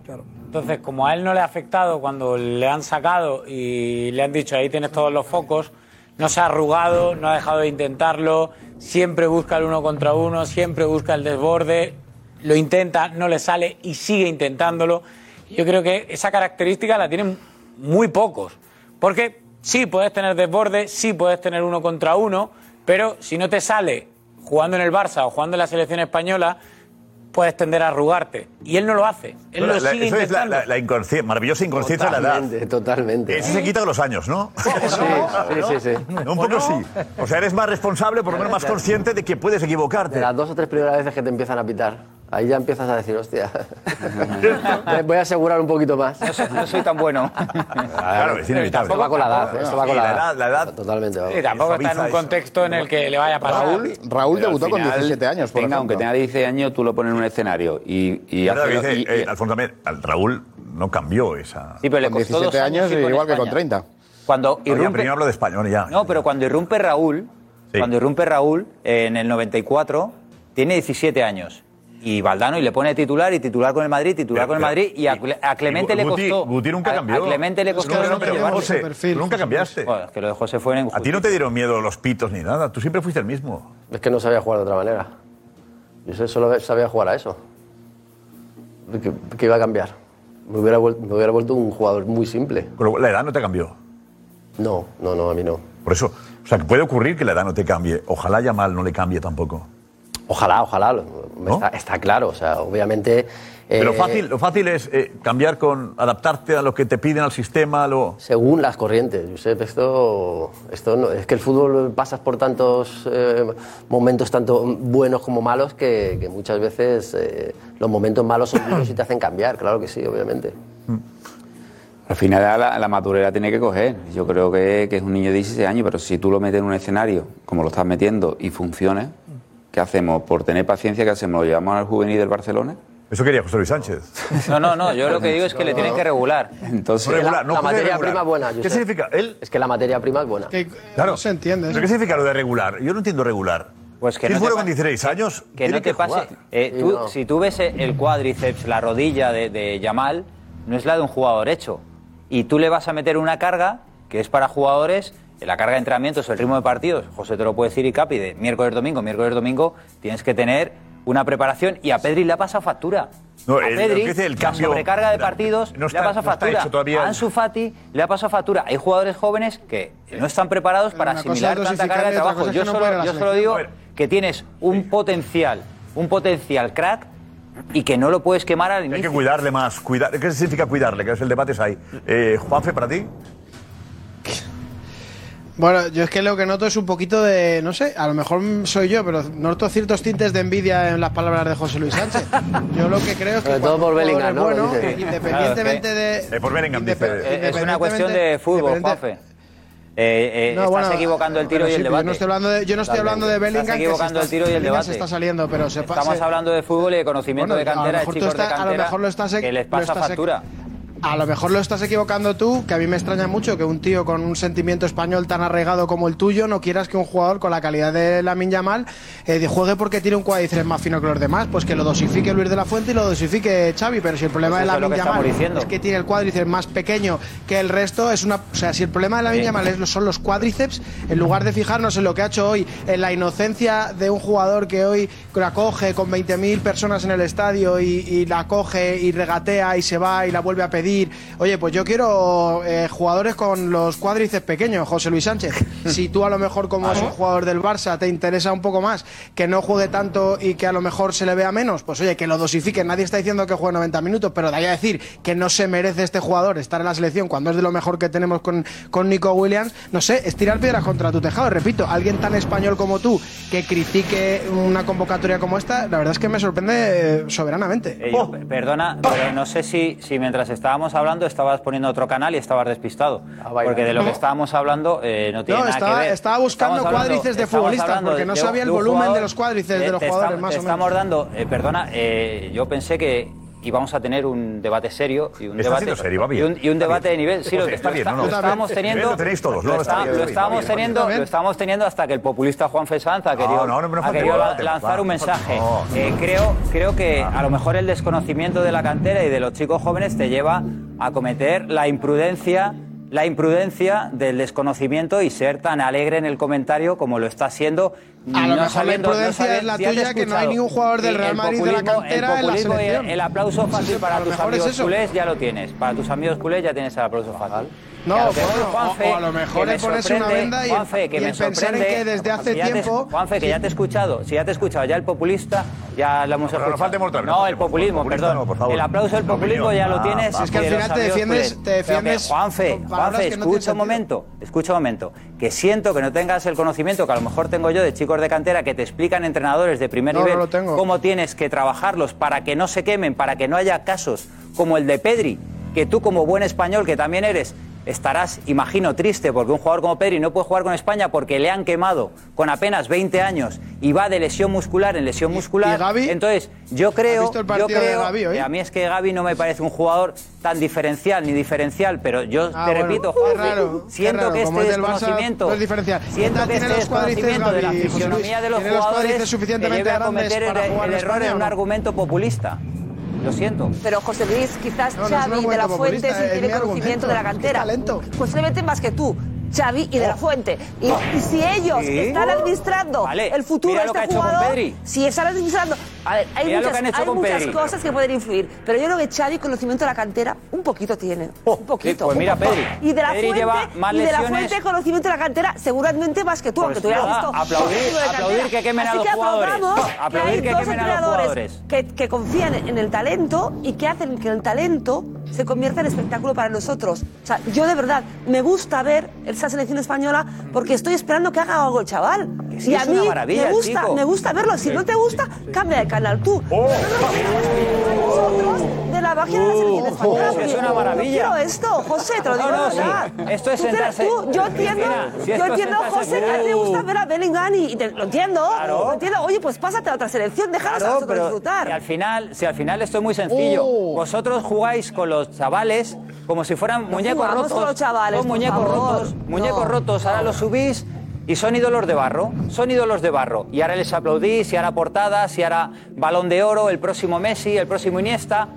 Entonces, como a él no le ha afectado cuando le han sacado y le han dicho ahí tienes todos los focos, no se ha arrugado, no ha dejado de intentarlo, siempre busca el uno contra uno, siempre busca el desborde, lo intenta, no le sale y sigue intentándolo. Yo creo que esa característica la tienen muy pocos. Porque sí puedes tener desborde, sí puedes tener uno contra uno, pero si no te sale jugando en el Barça o jugando en la selección española, puedes tender a arrugarte. Y él no lo hace. Él lo la- sigue eso es la, la- la inconscien- maravillosa inconsciencia de la edad. Totalmente, totalmente. Eso se quita con los años, ¿no? sí, sí, sí. Un poco sí. O sea, eres más responsable, por lo menos más consciente de que puedes equivocarte. De las dos o tres primeras veces que te empiezan a pitar. Ahí ya empiezas a decir, hostia, voy a asegurar un poquito más. No soy, tan bueno. Claro, es inevitable. Esto va con la edad, esto va con Sí, la la edad. la edad. Totalmente. Sí, tampoco está en un eso. contexto en el que le vaya a pasar. Raúl, Raúl Pero debutó al con final, 17 años, por Venga, aunque tenga 16 años, tú lo pones en un escenario y, y hace- dice, y- y- eh, Alfonso también, al Raúl no cambió esa. Sí, pero le Con costó 17 dos años, con igual que con España. 30. Cuando No, ya, irrumpe, pero yo hablo de español ya. no, pero cuando irrumpe Raúl, cuando irrumpe Raúl eh, en el 94, tiene 17 años. Y Valdano y le pone titular y titular con el Madrid, titular Pero- con el Madrid y a, Clemente y le costó. Guti nunca a- cambió. A, Clemente le costó. no, no pero. José, nunca cambiaste. Joder, es que lo de José fue en A ti no te dieron miedo los pitos ni nada. Tú siempre fuiste el mismo. Es que no sabía jugar de otra manera. Yo solo sabía jugar a eso. ¿Qué, qué iba a cambiar? Me hubiera, vuel- me hubiera vuelto un jugador muy simple. Pero la edad no te cambió. No, no, no, a mí no. Por eso, o sea, que puede ocurrir que la edad no te cambie. Ojalá Yamal no le cambie tampoco. Ojalá, ojalá. lo- Está, está claro, o sea, obviamente... Pero eh, fácil, lo fácil es eh, cambiar con, adaptarte a lo que te piden al sistema, lo... Según las corrientes, Josep, esto, esto no- es que el fútbol pasas por tantos eh, momentos tanto buenos como malos que, que muchas veces eh, los momentos malos son duros y te hacen cambiar, claro que sí, obviamente. Al final la, la madurez la tiene que coger. Yo creo que, que es un niño de 16 años, pero si tú lo metes en un escenario, como lo estás metiendo, y funcione, ¿qué hacemos? Por tener paciencia, ¿qué hacemos? ¿Lo llevamos al juvenil del Barcelona? Eso quería José Luis Sánchez. No, no, no. Yo lo que digo es que le tienen que regular. Entonces, Es que la, materia regular. prima es buena, ¿Qué significa? Él, Es que la materia prima es buena. claro. No se entiende. ¿Pero qué significa lo de regular? Yo no entiendo regular. Pues que si no fuera con pa- 16 años, Que tiene no te pase. eh, tú- no. Si tú ves el cuádriceps, la rodilla de, de Yamal, no es la de un jugador hecho. Y tú le vas a meter una carga que es para jugadores, la carga de entrenamientos, el ritmo de partidos. José te lo puede decir y Capi, de miércoles, domingo, miércoles, domingo, tienes que tener una preparación. Y a Pedri le ha pasado factura. No, a el- Pedri, dice el la cambio- sobrecarga de partidos no está- le ha pasado no factura. todavía a Ansu Fati le ha pasado factura. Hay jugadores jóvenes que no están preparados para asimilar tanta carga de trabajo. Yo solo, yo solo digo que tienes un potencial, un potencial crack y que no lo puedes quemar al Hay que inicio. cuidarle más. Cuidar, ¿Qué significa cuidarle? Que es el debate es ahí. Eh, Juanfe, para ti. Bueno, yo es que lo que noto es un poquito de, no sé, a lo mejor soy yo, pero noto ciertos tintes de envidia en las palabras de José Luis Sánchez. Yo lo que creo es que Sobre todo por Bellingham, es ¿no? bueno, Lo independientemente de... Eh, por Bellingham, dice. Es una cuestión de fútbol, Juanfe. Eh, eh, No, estás bueno, equivocando el tiro y el debate. Yo no estoy hablando de, yo no estoy hablando de Bellingham. Estás que se equivocando está- el tiro y el debate. se está saliendo, pero se Estamos se- hablando de fútbol y de conocimiento Bueno, de a lo cantera, de chicos de estás- a lo cantera mejor lo estás que les lo pasa estás e- factura. A lo mejor lo estás equivocando tú, que a mí me extraña mucho que un tío con un sentimiento español tan arraigado como el tuyo no quieras que un jugador con la calidad de Lamin Yamal eh, juegue porque tiene un cuádriceps más fino que los demás. Pues que lo dosifique Luis de la Fuente y lo dosifique Xavi. Pero si el problema Pues de que Yamal es que tiene el cuádriceps más pequeño que el resto, es una. O sea, si el problema de Lamin Sí. Yamal es- son los cuádriceps, en lugar de fijarnos en lo que ha hecho hoy, en la inocencia de un jugador que hoy la coge con 20.000 personas en el estadio y, y la coge y regatea y se va y la vuelve a pedir. Oye, pues yo quiero eh, jugadores con los cuádriceps pequeños, José Luis Sánchez. Si tú a lo mejor como es un jugador del Barça te interesa un poco más que no juegue tanto y que a lo mejor se le vea menos, pues oye, que lo dosifique. Nadie está diciendo que juegue 90 minutos, pero de ahí a decir que no se merece este jugador estar en la selección cuando es de lo mejor que tenemos con, con Nico Williams, no sé, es tirar piedras contra tu tejado. Repito, alguien tan español como tú que critique una convocatoria como esta, la verdad es que me sorprende eh, soberanamente. Eh, yo, per- Perdona, pero no sé si, si mientras estábamos hablando estabas poniendo otro canal y estabas despistado. Porque de lo que estábamos hablando eh, no tiene No, nada estaba, que ver. estaba buscando Estamos hablando- cuádriceps de futbolistas hablando porque no de- sabía el de un volumen jugador, de los cuádriceps eh, de los jugadores, estamos- más o menos. estamos dando, eh, perdona, eh, yo pensé que y vamos a tener un debate serio y un debate va bien. Y, un, debate de nivel sí lo, está estábamos teniendo lo tenéis estábamos teniendo lo estábamos teniendo hasta que el populista Juan Fesanza ha querido, ha querido lanzar un mensaje. Eh, creo creo que a lo mejor el desconocimiento de la cantera y de los chicos jóvenes te lleva a cometer la imprudencia la imprudencia del desconocimiento y ser tan alegre en el comentario como lo está siendo. A no mejor sabiendo, la no sabiendo, es la que no hay ningún jugador del Real Madrid de la cantera el. El, aplauso pues fácil para tus amigos culés ya lo tienes. Para tus amigos culés ya tienes el aplauso fácil. No, a Juanfe, o, o lo mejor le pones una venda y, Juanfe, que me pensar en que desde hace tiempo... Juanfe, que ya te he escuchado, si ya te he escuchado, ya el populista, ya lo hemos escuchado. No, no, el populismo, perdón. El aplauso del populismo ya lo tienes. Es que al final te defiendes... Te defiendes Juanfe, Juanfe, escucha un momento, escucha un momento. Que siento que no tengas el conocimiento que a lo mejor tengo yo de chicos de cantera que te explican entrenadores de primer nivel cómo tienes que trabajarlos para que no se quemen, para que no haya casos como el de Pedri, que tú como buen español que también eres estarás, imagino, triste porque un jugador como Pedri no puede jugar con España porque le han quemado con apenas 20 años y va de lesión muscular en lesión muscular. ¿Y Gaby? Entonces, yo creo, yo creo que a mí es que Gaby no me parece un jugador tan diferencial ni diferencial, pero yo te repito, Jorge, este siento que este desconocimiento, es siento que este desconocimiento de la fisionomía de los jugadores los suficientemente que a cometer el, error en un argumento populista. Lo siento. Pero José Luis, quizás no, de la Fuente sí tiene conocimiento de la cantera. Está pues, más que tú, Xavi y de la oh. Fuente. Y, y si ellos ¿Sí? están uh. administrando vale, el futuro de este jugador, si están administrando, a ver, hay mira muchas, hay muchas Pedri, cosas pero... que pueden influir, pero yo creo que Xavi conocimiento de la cantera un poquito tiene, oh, un poquito. Sí, pues mira, Pedri, y de la Pedri Fuente, lleva más y de la Fuente conocimiento de la cantera seguramente más que tú, pues aunque tú hubieras visto aplaudir, aplaudir que quemen Así a los que jugadores. Aplaudir que, hay que dos quemen a los jugadores. que, que confían en el talento y que hacen que el talento se convierta en espectáculo para nosotros. O sea, yo de verdad me gusta ver esa selección española porque estoy esperando que haga algo el chaval. Sí, y a mí me gusta, me gusta verlo. Si sí, no te gusta, sí, cambia de canal tú. Oh. Nosotros, de la magia de la selección española. Oh, es una maravilla. No quiero esto, José, te lo digo no, no, de verdad. Esto es sentarse. Tú, yo entiendo, si yo entiendo, José, que te gusta ver a Bellingham y, te, lo entiendo. Claro. Lo entiendo. Oye, pues pásate a otra selección, déjanos claro, a nosotros disfrutar. Y al final, si al final esto es muy sencillo, oh. vosotros jugáis con los los chavales como si fueran muñecos rotos. Los chavales, son muñecos favor. rotos, muñecos no, rotos. Ahora los subís y son ídolos de barro, son ídolos de barro. Y ahora les aplaudís, y ahora portadas, y ahora balón de oro, el próximo Messi, el próximo Iniesta.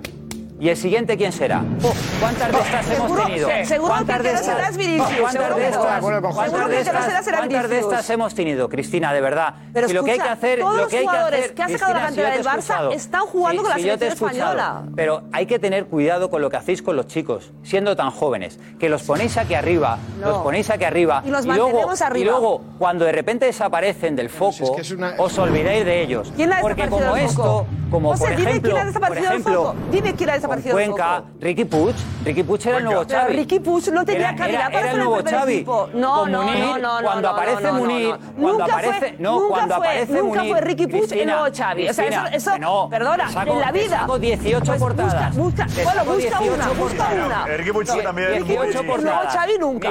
¿Y el siguiente quién será? Oh, ¿Cuántas de estas hemos tenido? Seguro que de estas? serás Vinicius. ¿Cuántas de estas? Pues, ¿Cuántas de estas? ¿Cuántas de estas hemos tenido, Cristina? De verdad. Pero y lo escucha, que hay que hacer, todos lo que hay que hacer, que ha sacado Cristina, la cantera si del Barça están jugando sí, con la si selección española. Pero hay que tener cuidado con lo que hacéis con los chicos, siendo tan jóvenes, que los ponéis aquí arriba, no. los ponéis aquí arriba y, los y luego, arriba. y luego cuando de repente desaparecen del foco, si es que es una... os olvidáis de ellos. ¿Quién la Porque como esto, como por ejemplo, dime quién ha desaparecido Cuenca, Ricky Puch, Ricky Puch era el nuevo Xavi. Ricky Puch no tenía era, calidad era, para el nuevo Xavi. Equipo. No, no, no, no, cuando aparece Munir. Nunca fue Ricky Puch el nuevo Xavi. Eso, perdona, en la vida. 18 pues portadas. Busca, bueno, busca una, busca una. Ricky Puch también. 18 portadas. No, nunca.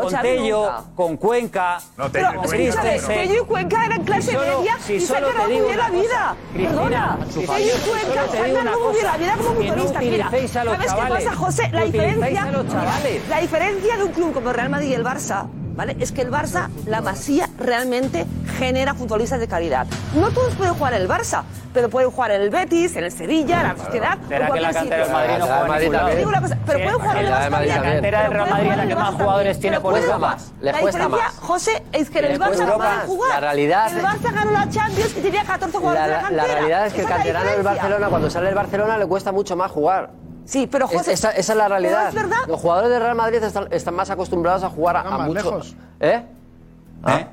Con Tello, con Cuenca. Tello y Cuenca eran clase media y se han muy bien la vida. Perdona, Tello y Cuenca se han muy bien la vida como. ¿sabes qué pasa, José? La diferencia, la diferencia de un club como Real Madrid y el Barça ¿vale? Es que el Barça, la Masía, realmente genera futbolistas de calidad. No todos pueden jugar en el Barça, pero pueden jugar en el Betis, en el Sevilla, en la Sociedad. ¿Será que la cantera del Madrid no juega en Madrid digo una cosa, pero pueden jugar en el Barça. La cantera del Real Madrid, la que más jugadores tiene por eso. más. La diferencia, José, es que en el Barça no pueden jugar. La realidad. El Barça ganó la Champions y tenía 14 jugadores de la cantera. La realidad es que el canterano del Barcelona, cuando sale el Barcelona, le cuesta mucho más jugar. Sí, pero José. Esa, es la realidad. Es verdad. Los jugadores de Real Madrid están, más acostumbrados a jugar a, muchos. ¿Eh? ¿Eh? ¿Ah?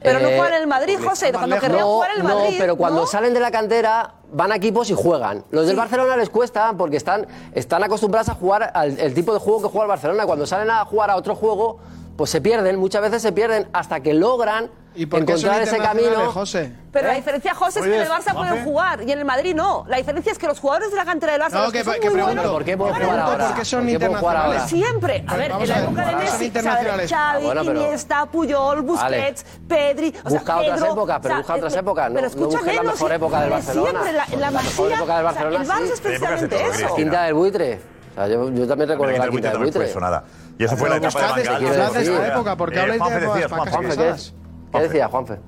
Pero no juegan en el eh, Madrid, José. Cuando querrían no, jugar el Madrid. No, pero cuando salen de la cantera, van a equipos y juegan. Los del. Barcelona les cuesta porque están, están acostumbrados a jugar al el tipo de juego que juega el Barcelona. Cuando salen a jugar a otro juego, pues se pierden, muchas veces se pierden hasta que logran por qué son encontrar ese camino. José? Pero la ¿Eh? diferencia, José, es que en el Barça pueden jugar y en el Madrid no. La diferencia es que los jugadores de la cantera del Barça, No, los que, que- son que muy pregunto, buenos, ¿por qué pueden jugar en ahora? ¿Por qué son. Siempre. A ver, en la época de Messi, internacionales. Xavi, Ah, bueno, pero- Iniesta, Puyol, Busquets, Pedri, o sea, Busca otras épocas, pero o sea, busca otras épocas, no- Pero no escúchame, busques la no, mejor época del de Barcelona. Siempre, la, en la, La mejor Masía, época del Barcelona, el Barça es precisamente todo, eso. Cristina. Quinta del buitre. Yo, también recuerdo la quinta del no buitre. Y eso fue la etapa de de- esta Eh, época, porque habláis de Juanfe, épocas. ¿Qué decía, Juanfe?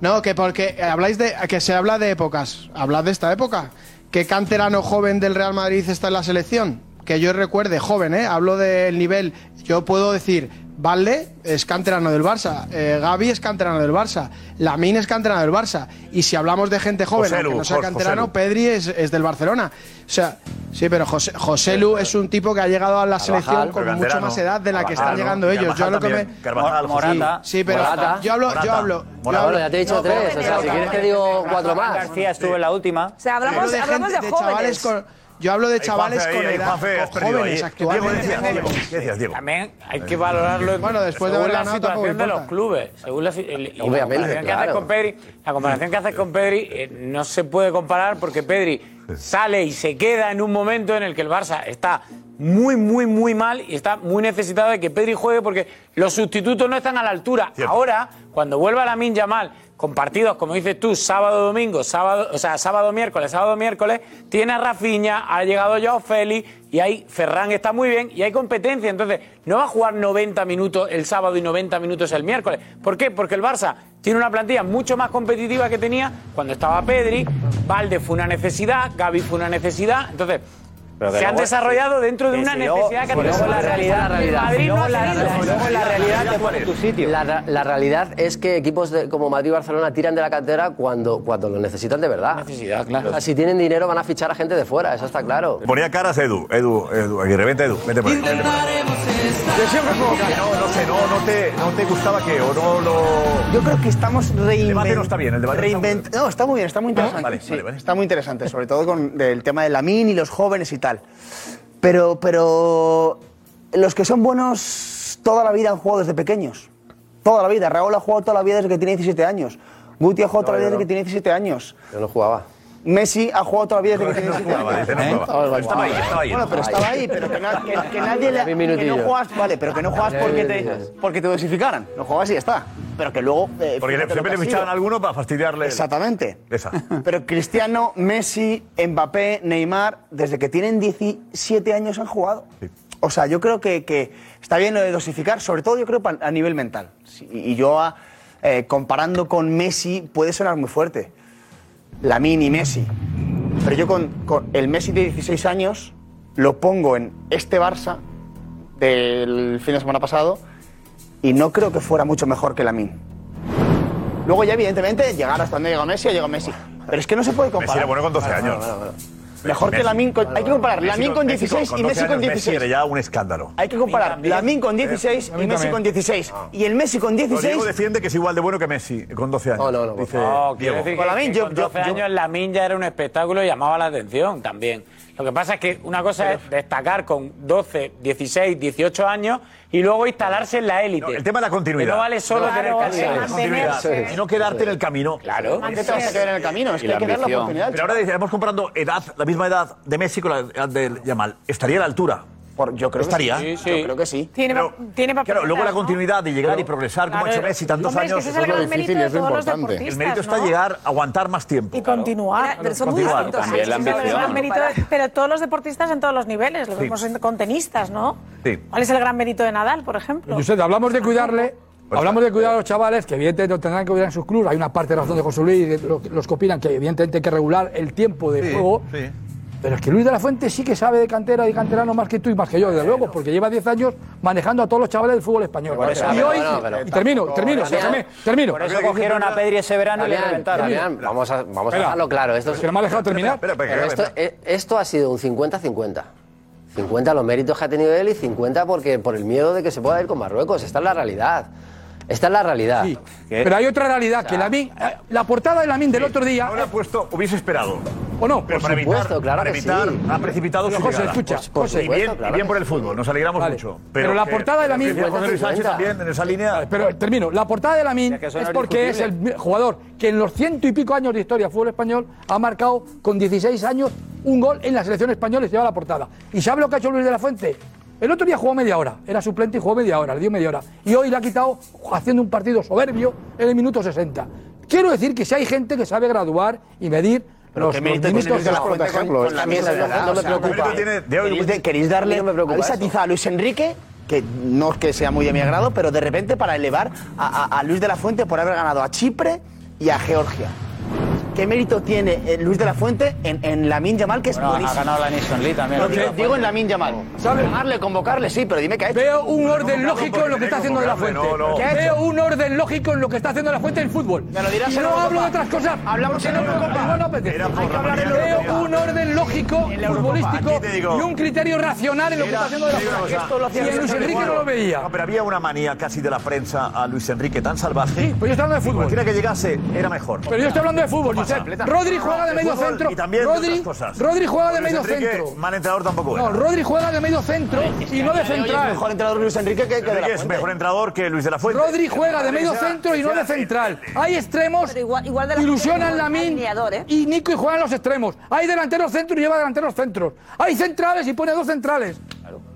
No, que porque habláis de que se habla de épocas. Hablad de esta época. ¿Qué canterano joven del Real Madrid está en la selección? Que yo recuerde, joven, ¿eh? Hablo del nivel. Yo puedo decir, Valde es canterano del Barça, eh, Gaby es canterano del Barça, Lamín es canterano del Barça. Y si hablamos de gente joven, Joselu, aunque no sea canterano. Pedri es, es del Barcelona. O sea, sí, pero José, Joselu es un tipo que ha llegado a la selección con mucho más edad de la que están llegando ¿no? ellos. Yo Carvajal lo que me. Morata. Sí, pero Morata. yo hablo, yo Morata. hablo. yo hablo- ya te he dicho no, tres. O sea, si quieres te digo cuatro más. García estuvo en la última. O sea, hablamos, Hablo de, hablamos gente- de de chavales jóvenes. Yo hablo de chavales con ahí, edad, Juanfe, jóvenes ahí. actualmente. Diego, decías, Diego, ¿qué decías, Diego? También hay que valorarlo Bueno, después de según la tampoco situación de los clubes. Según la, si- el- y la Obviamente, comparación que haces claro. con Pedri, la comparación que haces con Pedri eh, no se puede comparar porque Pedri sale y se queda en un momento en el que el Barça está muy, muy, muy mal y está muy necesitado de que Pedri juegue porque los sustitutos no están a la altura. Ahora, cuando vuelva la Yamal con partidos, como dices tú, sábado, domingo, sábado, o sea, sábado, miércoles, sábado, miércoles, tiene a Rafinha, ha llegado Joao Félix y ahí Ferran está muy bien y hay competencia. Entonces, no va a jugar 90 minutos el sábado y 90 minutos el miércoles. ¿Por qué? Porque el Barça tiene una plantilla mucho más competitiva que tenía cuando estaba Pedri, Valde fue una necesidad, Gaby fue una necesidad. Entonces, se han desarrollado dentro de que una necesidad que si ha tenido luego la realidad-. Madrid no la- realidad te pone en tu sitio. La, realidad es que equipos de- como Madrid y Barcelona tiran de la cantera cuando, cuando lo necesitan de verdad. Necesidad, claro. O sea, si tienen dinero van a fichar a gente de fuera, eso está claro. Ponía caras Edu, Edu, Edu, Aguirre, vente Edu, vente por ahí. vente por ahí. Yo siempre pongo Que No, no sé, no, no te, no te gustaba que o no lo... Yo creo que estamos El debate reinventando. no está bien, el debate no está No, está muy bien, está muy interesante. Vale, sí, vale, vale. Está muy interesante, sobre todo con el tema de la min y los jóvenes y tal. Pero, pero los que son buenos toda la vida han jugado desde pequeños. Toda la vida. Raúl ha jugado toda la vida desde que tiene 17 años. Guti ha jugado toda la vida desde que tiene 17 años. Yo no jugaba. Messi ha jugado toda la vida desde que tiene 17 jugaba, años. Estaba ahí, estaba ahí. Bueno, pero estaba ahí, pero que, na- que- que nadie le, que no juegas, vale, pero que no juegas porque te, porque te dosificaran. No juegas y ya está. Pero que luego. eh, Porque fíjate lo siempre que le fichaban a alguno para fastidiarle. Exactamente. Esa. Pero Cristiano, Messi, Mbappé, Neymar, desde que tienen 17 años han jugado. O sea, yo creo que, que está bien lo de dosificar, sobre todo yo creo pa- a nivel mental. Sí, Y yo, ah, eh, comparando con Messi, puede sonar muy fuerte. Lamine y Messi. Pero yo con, con el Messi de 16 años lo pongo en este Barça del fin de semana pasado y no creo que fuera mucho mejor que Lamine. Luego ya evidentemente llegar hasta donde llega Messi, llegado Messi. Pero es que no se puede Messi comparar. era bueno con 12 años. Mejor que Messi- Lamine con, hay que comparar Messi Lamine con Messi 16 y 12 Messi con años, Messi 16. era ya un escándalo. Hay que comparar. Lamine con 16 A y Messi con 16. Y el Messi con Pero 16 Diego defiende que es igual de bueno que Messi con 12 años. No, no, no, Dice Diego. Con Lamine, que yo- con yo- 12 yo- años la ya era un espectáculo y llamaba la atención también. Lo que pasa es que una cosa es destacar con 12, 16, 18 años y luego instalarse en la élite. No, el tema de la continuidad. Que no vale solo tener Claro, calidad. sí, mantenerse. Y no quedarte en el camino. Claro. ¿Qué te vas a quedar en el camino? Es Y que hay la que dar la oportunidad. Pero ahora estamos comparando edad, la misma edad de Messi con la edad de Yamal. Estaría a la altura. Por- yo creo Estaría. que sí. Yo creo que sí. Tiene, Pero, tiene Claro, luego la continuidad de llegar y progresar como ha hecho Messi tantos Hombre, que años. es mérito difícil, de es los importante. El mérito está ¿no? llegar, aguantar más tiempo. Y continuar. Pero son muy Continuar. distintos. También la ambición. gran mérito de- pero todos los deportistas en todos los niveles, lo vemos con tenistas, ¿no? Sí. ¿Cuál es el gran mérito de Nadal, por ejemplo? Josep, hablamos de cuidarle, hablamos de cuidar a los chavales, que evidentemente lo tendrán que cuidar en sus clubes. Hay una parte de razón de José Luis, de lo- los que opinan que evidentemente hay que regular el tiempo de Sí, juego. sí. Pero es que Luis de la Fuente sí que sabe de cantera y canterano más que tú y más que yo, desde luego, porque lleva 10 años manejando a todos los chavales del fútbol español. eso, y pero hoy, bueno, pero y termino, termino, déjame, termino. Por eso cogieron a Pedri ese verano y le reventaron. Damián, vamos a, vamos a dejarlo claro. Esto, Es que no me ha dejado terminar. Espera, espera, esto, esto ha sido un 50-50. 50 los méritos que ha tenido él y 50 porque, por el miedo de que se pueda ir con Marruecos. Esta es la realidad. Esta es la realidad. Sí, Pero hay otra realidad, que la, la portada de la MIN del otro día... Ahora ha puesto, hubiese esperado. ¿O no? Pero para evitar, para evitar ha precipitado Pero, su José, llegada. escucha, Por- José. y bien, y bien por el fútbol, nos alegramos Vale. mucho. Pero, la que- portada de la. José Luis Sánchez también en esa línea. Pero termino. La portada de la MIN que eso es porque es el jugador que en los ciento y pico años de historia del fútbol español ha marcado con 16 años un gol en la selección española y se lleva la portada. ¿Y sabe lo que ha hecho Luis de la Fuente? El otro día jugó media hora, era suplente y jugó media hora, le dio media hora. Y hoy le ha quitado haciendo un partido soberbio en el minuto 60. Quiero decir que si hay gente que sabe graduar y medir los, los de la Fuente con- con la mesa, de verdad, o sea, ¿Queréis, de- queréis darle, habéis atizado a Luis Enrique, que no es que sea muy de mi agrado, pero de repente para elevar a, a- a Luis de la Fuente por haber ganado a Chipre y a Georgia. ¿Qué mérito tiene eh, Luis de la Fuente en, en Lamin Yamal, que es Bueno, ha buenísimo? ganado la Nation League también. No, digo, digo en Lamin Yamal. Llamarle, convocarle, sí, pero dime qué ha hecho. Veo un orden lógico en lo que está haciendo de la fuente. ¿Qué ha hecho? Veo un orden lógico en lo que está haciendo de la fuente del fútbol. Me lo dirás y en no hablo de otras cosas. Hablamos en Eurocopa. no. Hay que hablar en Veo un orden lógico futbolístico y un criterio racional en lo que está haciendo de la fuente. Y en Luis Enrique no lo veía. No, pero había una manía casi de la prensa a Luis Enrique tan salvaje. pues yo estoy hablando de fútbol. Cualquiera que llegase era mejor. Pero yo estoy hablando de fútbol, Rodri juega de medio centro. Y también de Rodri. Rodri juega de medio centro. Mal entrenador tampoco No. Rodri juega de medio centro y no de central. mejor entrenador Luis Enrique que, Enrique es mejor entrenador que Luis de la Fuente. Rodri juega de medio centro y no de central. Hay extremos, igual de la ilusionan alineador, ¿eh? y Nico y juegan los extremos. Hay delanteros centro y lleva delanteros centros. Hay centrales y pone dos centrales.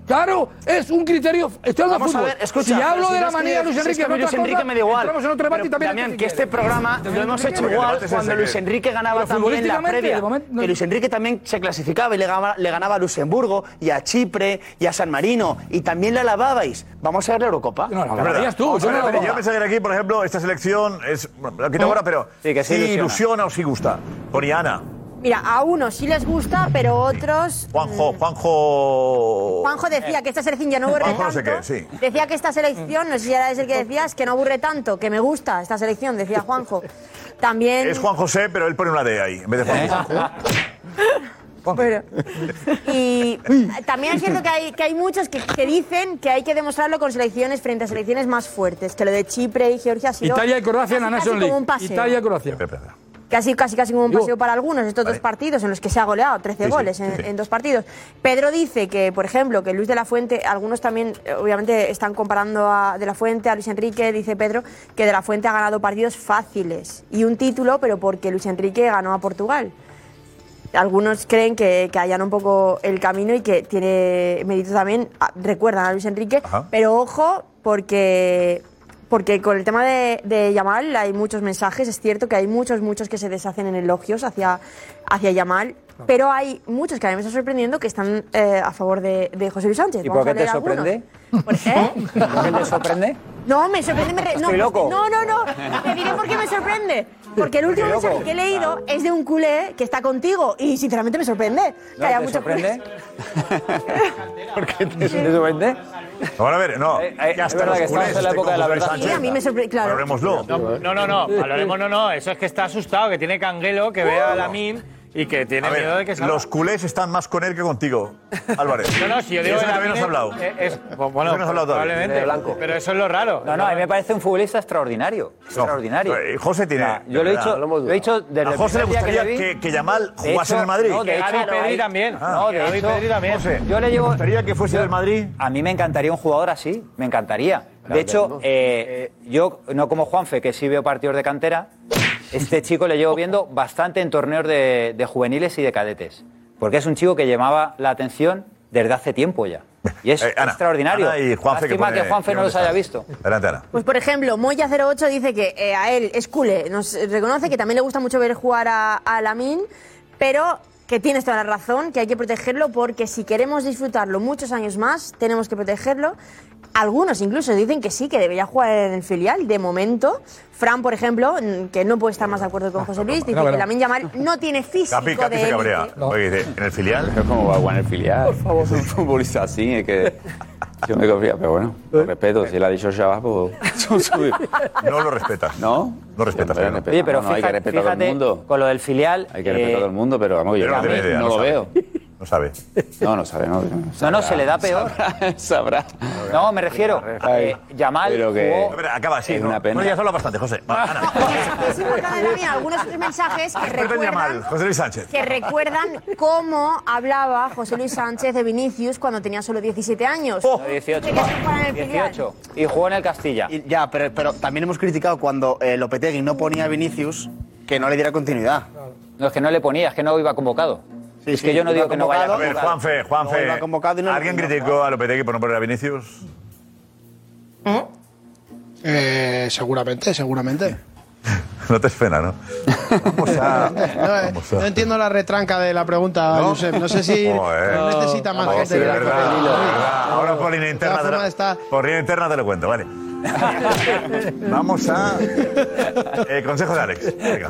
Claro, es un criterio. Estoy hablando de Vamos a ver, escucha. si hablo de no la manía de Luis si es Enrique que en Luis Enrique cosa, me da igual. entramos en otro debate y también Damián, que este programa lo hemos ¿qué hecho igual cuando Luis que- Enrique ganaba también la previa. momento, no- Que Luis Enrique también se clasificaba y le ganaba, le ganaba a Luxemburgo y a Chipre y a San Marino. Y también le alababais. Vamos a ver la Eurocopa. No, no, la tú. Yo no ver, yo pensé que aquí, por ejemplo, esta selección es. bueno, La quito ahora, pero. Sí, que sí ilusiona. ilusiona o sí gusta. Oriana, Mira, a unos sí les gusta, pero otros. Juanjo, Juanjo. Juanjo decía que esta selección ya no aburre Juanjo no tanto. sé qué, sí. Decía que esta selección, no sé si era el que decías, que no aburre tanto, que me gusta esta selección, decía Juanjo. También. Es Juan José, pero él pone una D ahí, en vez de ¿Eh? Juan José. Bueno. Y también es cierto que hay, que hay muchos que, que dicen que hay que demostrarlo con selecciones frente a selecciones más fuertes, que lo de Chipre y Georgia ha sido Italia y Croacia en la casi, casi Nation como un League. Italia y Croacia. Casi, casi, casi como un paseo para algunos, estos dos partidos en los que se ha goleado, 13 Sí, sí, goles sí, en, sí. en dos partidos. Pedro dice que, por ejemplo, que Luis de la Fuente, algunos también, eh, obviamente, están comparando a De la Fuente, a Luis Enrique, dice Pedro, que De la Fuente ha ganado partidos fáciles y un título, pero porque Luis Enrique ganó a Portugal. Algunos creen que, que allana un poco el camino y que tiene mérito también, recuerdan a Luis Enrique, pero ojo, porque porque con el tema de, de Yamal hay muchos mensajes, es cierto que hay muchos, muchos que se deshacen en elogios hacia, hacia Yamal, pero hay muchos que a mí me está sorprendiendo que están eh, a favor de, de José Luis Sánchez. ¿Y Vamos por qué te sorprende? ¿Por qué? ¿Por qué te sorprende? No, me sorprende. Me re- no, Estoy loco. No, no, no. Te diré por qué me sorprende. Porque el último Estoy mensaje que he leído es de un culé que está contigo y sinceramente me sorprende. que ¿No haya te muchos sorprende? culés. ¿Por qué te sorprende? Ahora a ver, no. eh, ya es está los culés, en la época de la con José verdad. Sánchez. Sí, a mí me sorprende, claro. Valoremoslo. No, no, no, valoremos, no, no. Eso es que está asustado, que tiene canguelo, que ve a Lamin y que tiene A ver, miedo de que salga. los culés están más con él que contigo, Álvarez. No, no, si yo digo Eso que todavía no Lamine has hablado. es- es- bueno, Eso no has hablado todavía. probablemente. Pero eso es lo raro. No, no, a mí me parece un futbolista extraordinario. Extraordinario. Eh, José tiene. O sea, yo lo he dicho, lo he dicho desde A José le gustaría que, que Yamal jugase hecho, en el Madrid. no, de hecho, Gaby Pedri también. Ah, No, de Gaby hecho, Pedri también. José, Yo le llevo. gustaría que fuese del Madrid? A mí me encantaría un jugador así, me encantaría. De hecho, eh, yo, no como Juanfe, que sí veo partidos de cantera, este chico le llevo viendo bastante en torneos de, de juveniles y de cadetes. Porque es un chico que llamaba la atención desde hace tiempo ya. Y es Eh, Ana, extraordinario. Ana y Juanfe que pone- que Juanfe no los haya visto. Adelante, Ana. Pues por ejemplo, Moya08 dice que eh, a él es culé, nos reconoce que también le gusta mucho ver jugar a, a Lamin, pero que tienes toda la razón, que hay que protegerlo porque si queremos disfrutarlo muchos años más, tenemos que protegerlo. Algunos incluso dicen que sí, que debería jugar en el filial, de momento. Fran, por ejemplo, que no puede estar más de acuerdo con José Luis, dice No, que no. Lamin Yamal no tiene físico Capi, Capi de se cabrea. Oye, dice, en el filial. Pero ¿Cómo va a jugar en el filial? Por favor. Es un futbolista así, es que. Yo me confía, pero bueno, lo respeto. Si él ha dicho Shabbat, pues. No lo respetas. ¿no? No respetas. ¿no? respeto. Oye, pero No, no, hay que fíjate, respetar a todo el fíjate mundo. con lo del filial. Hay que respetar a todo el mundo, pero vamos, yo Pero no no, idea, no no lo sabe. veo. No sabe. No, no sabe, no. No, no, se le da peor. Sabrá. No, me refiero. Eh, Yamal Pero que- jugó- acaba así, Es ¿no? una pena. Bueno, ya hablado bastante, José. Va, Ana. También algunos otros mensajes que recuerdan, Yamal, José Luis Sánchez. que recuerdan cómo hablaba José Luis Sánchez de Vinicius cuando tenía solo 17 años. No, 18. De que se fuera en el filial. 18. Y jugó en el Castilla. Y ya, pero, pero también hemos criticado cuando eh, Lopetegui no ponía a Vinicius que no le diera continuidad. No, es que no le ponía, es que no iba convocado. Es sí, que yo no digo que no vaya A ver. Juanfe, Juanfe. No, no ¿Alguien criticó a Lopetegui por no poner a Vinicius? Eh, seguramente, seguramente. No te es pena, ¿no? Vamos a... No, eh, vamos a- no entiendo la retranca de la pregunta, ¿No? Josep. No sé si Joder. necesita más gente de la verdad, de verdad. Ahora por línea interna, te lo- está- por línea interna te lo cuento, vale. Vamos a... eh, consejo de Alex. Venga.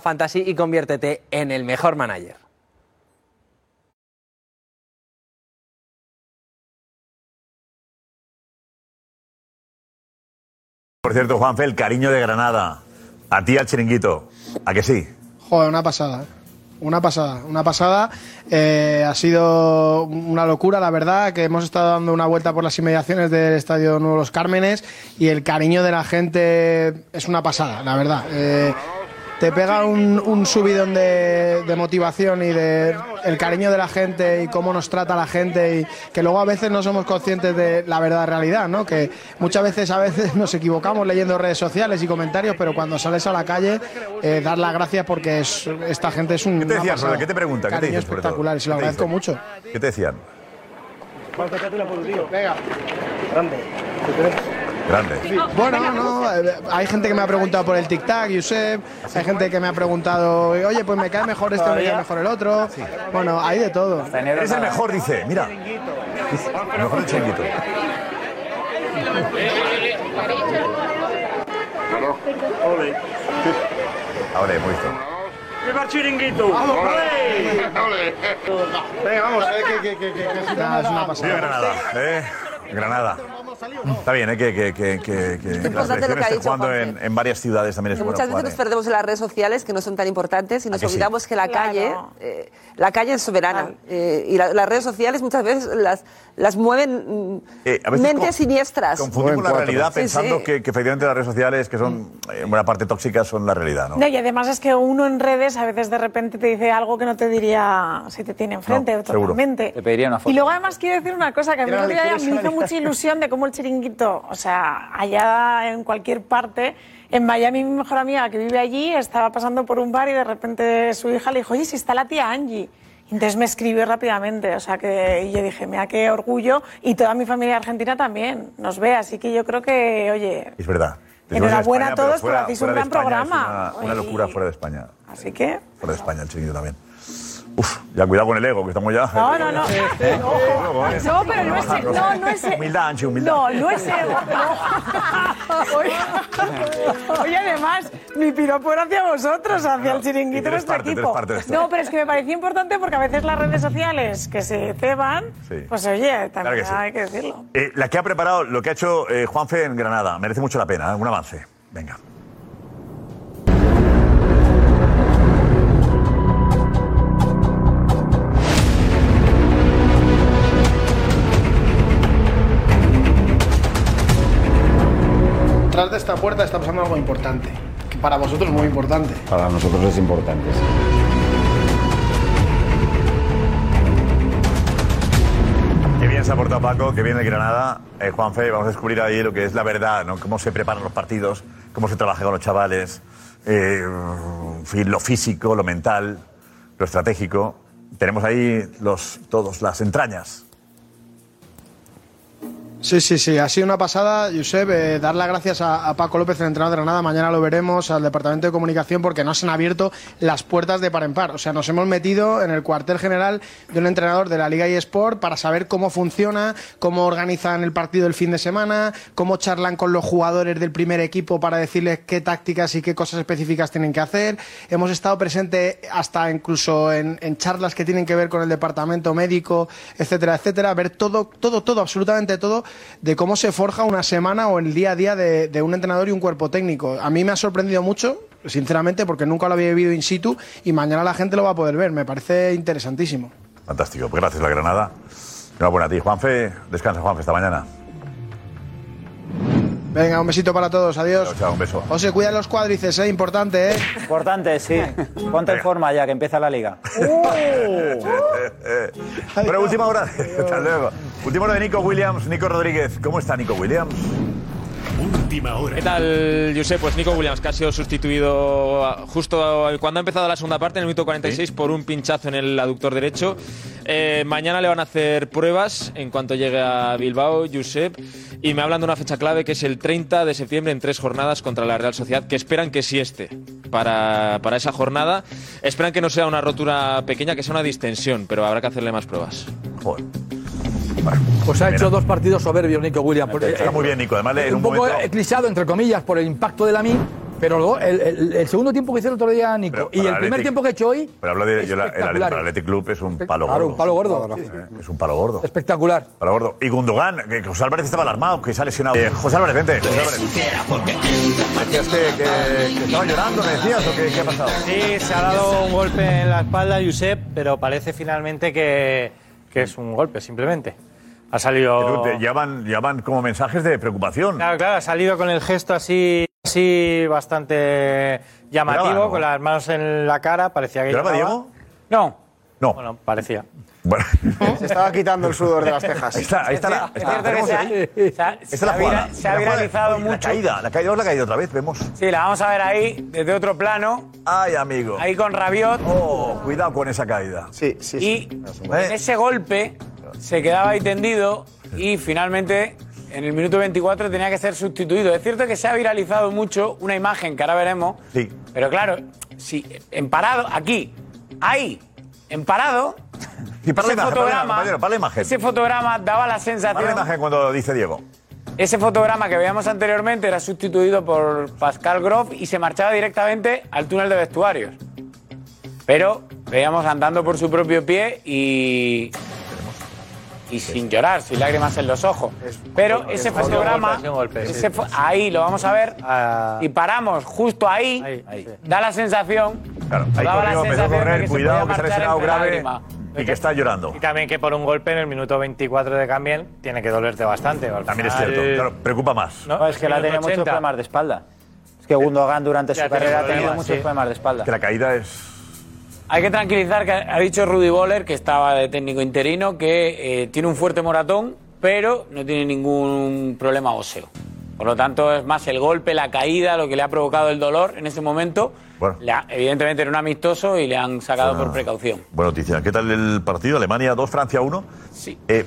Fantasy y conviértete en el mejor manager. Por cierto, Juanfe, el cariño de Granada. A ti al chiringuito. ¿A que sí? Joder, una pasada. ¿eh? Una pasada, una pasada. Eh, ha sido una locura, la verdad, que hemos estado dando una vuelta por las inmediaciones del Estadio Nuevo Los Cármenes y el cariño de la gente es una pasada, la verdad. Eh, te pega un, un subidón de, de motivación y de el cariño de la gente y cómo nos trata la gente y que luego a veces no somos conscientes de la verdad realidad, ¿no? Que muchas veces a veces nos equivocamos leyendo redes sociales y comentarios, pero cuando sales a la calle eh, dar las gracias porque es- esta gente es un ¿Qué te decían, pasada. ¿Qué te pregunta? ¿Qué te espectacular y se lo ¿Qué te agradezco mucho. ¿Qué te decían? Venga. Grande. Grande. Bueno, no, hay gente que me ha preguntado por el tic-tac, Josep, hay gente que me ha preguntado, oye, pues me cae mejor este, me cae mejor el otro. Bueno, hay de todo. Eres el mejor, dice. Mira. El mejor del chiringuito. Ahora hemos visto. ¡Viva chiringuito! ¡Vamos, Venga, vamos. eh, que, que, que, que, que- Nada, es una pasada. Granada. ¿eh? Granada. Está bien, ¿eh? que, que, que, que, que las importante lo que ha selecciones estén dicho jugando en, en varias ciudades también es Que bueno muchas veces jugar, nos ¿eh? perdemos en las redes sociales que no son tan importantes y nos que sí? olvidamos que la Claro. calle, eh, la calle es soberana eh, y la- las redes sociales muchas veces las, las mueven Eh, a veces mentes con- siniestras. Confundimos la realidad Sí, pensando sí. Que, que efectivamente las redes sociales, que son eh, en buena parte tóxicas, son la realidad, ¿no? No, y además es que uno en redes a veces de repente te dice algo que no te diría si te tiene enfrente, No, seguro. totalmente. Te pediría una foto. Y luego además quiero decir una cosa que a mí me hizo mucha ilusión de cómo el chiringuito, o sea, allá en cualquier parte, en Miami mi mejor amiga que vive allí estaba pasando por un bar y de repente su hija le dijo, oye, si está la tía Angie. Entonces me escribió rápidamente, o sea que y yo dije, mira qué orgullo y toda mi familia argentina también nos ve, así que yo creo que, oye, Es verdad. Enhorabuena a pero todos, porque hacéis un gran programa. Una, una locura fuera de España. así que... Fuera de España, el chiquillo también. Uf, ya cuidado con el ego, que estamos ya. No, no, no. No, pero no es, no, no es, Humildad, Anchi, humildad. no, no es ego. no. Oye, además, mi piropo era hacia vosotros, hacia el chiringuito de nuestro parte, equipo. parte de esto. No, pero es que me parecía importante porque a veces las redes sociales que se ceban, Sí. pues oye, también Claro que sí. hay que decirlo. Eh, la que ha preparado, lo que ha hecho eh, Juanfe en Granada, merece mucho la pena, ¿eh? un avance. Venga. Tras de esta puerta está pasando algo importante, que para vosotros es muy importante. Para nosotros es importante. sí. Qué bien se ha portado Paco, qué bien el Granada. Eh, Juanfe, vamos a descubrir ahí lo que es la verdad, ¿no? Cómo se preparan los partidos, cómo se trabaja con los chavales, eh, en fin, lo físico, lo mental, lo estratégico. Tenemos ahí los, todos, las entrañas. Sí, sí, sí, ha sido una pasada, Josep, eh, dar las gracias a, Paco López, el entrenador de Granada, mañana lo veremos, al Departamento de Comunicación, porque nos han abierto las puertas de par en par. O sea, nos hemos metido en el cuartel general de un entrenador de la Liga eSport para saber cómo funciona, cómo organizan el partido el fin de semana, cómo charlan con los jugadores del primer equipo para decirles qué tácticas y qué cosas específicas tienen que hacer. Hemos estado presentes hasta incluso en, en charlas que tienen que ver con el departamento médico, etcétera, etcétera, ver todo, todo, todo, absolutamente todo de cómo se forja una semana o el día a día de, un entrenador y un cuerpo técnico. A mí me ha sorprendido mucho, sinceramente, porque nunca lo había vivido in situ y mañana la gente lo va a poder ver. Me parece interesantísimo. Fantástico. Pues gracias, la Granada. Enhorabuena a ti, Juanfe. Descansa, Juanfe, esta mañana. Venga, un besito para todos, adiós. Chao, un beso. José, cuida los cuádriceps, ¿eh? Importante, ¿eh? Importante, sí. Ponte en forma ya, que empieza la liga. Bueno, última hora. Hasta luego. Última hora de Nico Williams. Nico Rodríguez. ¿Cómo está Nico Williams? Última hora. ¿Qué tal, Josep? Pues Nico Williams, que ha sido sustituido ah, justo cuando ha empezado la segunda parte, en el minuto 46, por un pinchazo en el aductor derecho. Eh, mañana le van a hacer pruebas en cuanto llegue a Bilbao, Josep, y me hablan de una fecha clave que es el 30 de septiembre en tres jornadas contra la Real Sociedad, que esperan que sí esté para, para esa jornada. Esperan que no sea una rotura pequeña, que sea una distensión, pero habrá que hacerle más pruebas. Pues ha hecho dos partidos soberbios Nico Williams. porque, Está muy bien, Nico. Además, en un un poco momento. eclipsado, entre comillas, por el impacto de la MI, pero luego el, el- el segundo tiempo que hizo el otro día Nico y el primer tiempo que ha hecho hoy, Pero habla de. Yo la- el espectacular. para el Athletic Club es un palo Claro, gordo. un palo gordo. Eh, Es un palo gordo. espectacular. Palo gordo. Y Gundogan, que José Álvarez estaba alarmado, que se ha lesionado. Eh, José Álvarez, vente. José Álvarez. Decías que, que- que estaba llorando, ¿me decías? ¿O qué, qué ha pasado? Sí, se ha dado un golpe en la espalda, Josep, pero parece finalmente que, que es un golpe, simplemente. Ha salido. Como mensajes de preocupación. Claro, claro, ha salido con el gesto así, así bastante llamativo, con las manos en la cara, parecía que ¿Lloraba lloraba. Diego? No. No. Bueno, parecía. Bueno. Se estaba quitando el sudor de las cejas. Ahí está, ahí está la. Es cierto que se ha- se es la jugada. se ha La viralizado mucho. La caída, la caída, la caída otra vez, vemos. Sí, la vamos a ver ahí, desde otro plano. Ay, amigo. Ahí con Rabiot. Oh, cuidado con esa caída. Sí, sí, Y en ese golpe se quedaba ahí tendido y finalmente en el minuto 24 tenía que ser sustituido. Es cierto que se ha viralizado mucho una imagen que ahora veremos, Sí. pero claro, si en parado, aquí, ahí, en parado, Y para la ese imagen, para la, fotograma, compañero, para la imagen. ese fotograma daba la Para la sensación... imagen cuando dice Diego. Ese fotograma que veíamos anteriormente era sustituido por Pascal Groff y se marchaba directamente al túnel de vestuarios. Pero veíamos andando por su propio pie y. Y sin llorar, sin lágrimas en los ojos. Pero ese fotograma, ese fo- ahí lo vamos a ver, y paramos justo ahí, da la sensación, Claro, ahí daba la corrió, empezó a sensación de correr, que se cuidado, podía que se ha marchar lesionado entre grave lágrimas. y que está llorando. Y también que por un golpe en el minuto 24 de Cambien tiene que dolerte bastante. También es cierto, claro, preocupa más. No, es que él ha tenido muchos problemas de espalda. Es que Gundogan durante Ya su carrera ha tenido problemas, muchos sí. problemas de espalda. Que la caída es. Hay que tranquilizar que ha dicho Rudy Boller, que estaba de técnico interino, que eh, tiene un fuerte moratón, pero no tiene ningún problema óseo. Por lo tanto, es más el golpe, la caída, lo que le ha provocado el dolor en ese momento. Bueno. Le ha- evidentemente era un amistoso y le han sacado por precaución. Buena noticia. ¿Qué tal el partido? Alemania 2, Francia 1. Sí. Eh,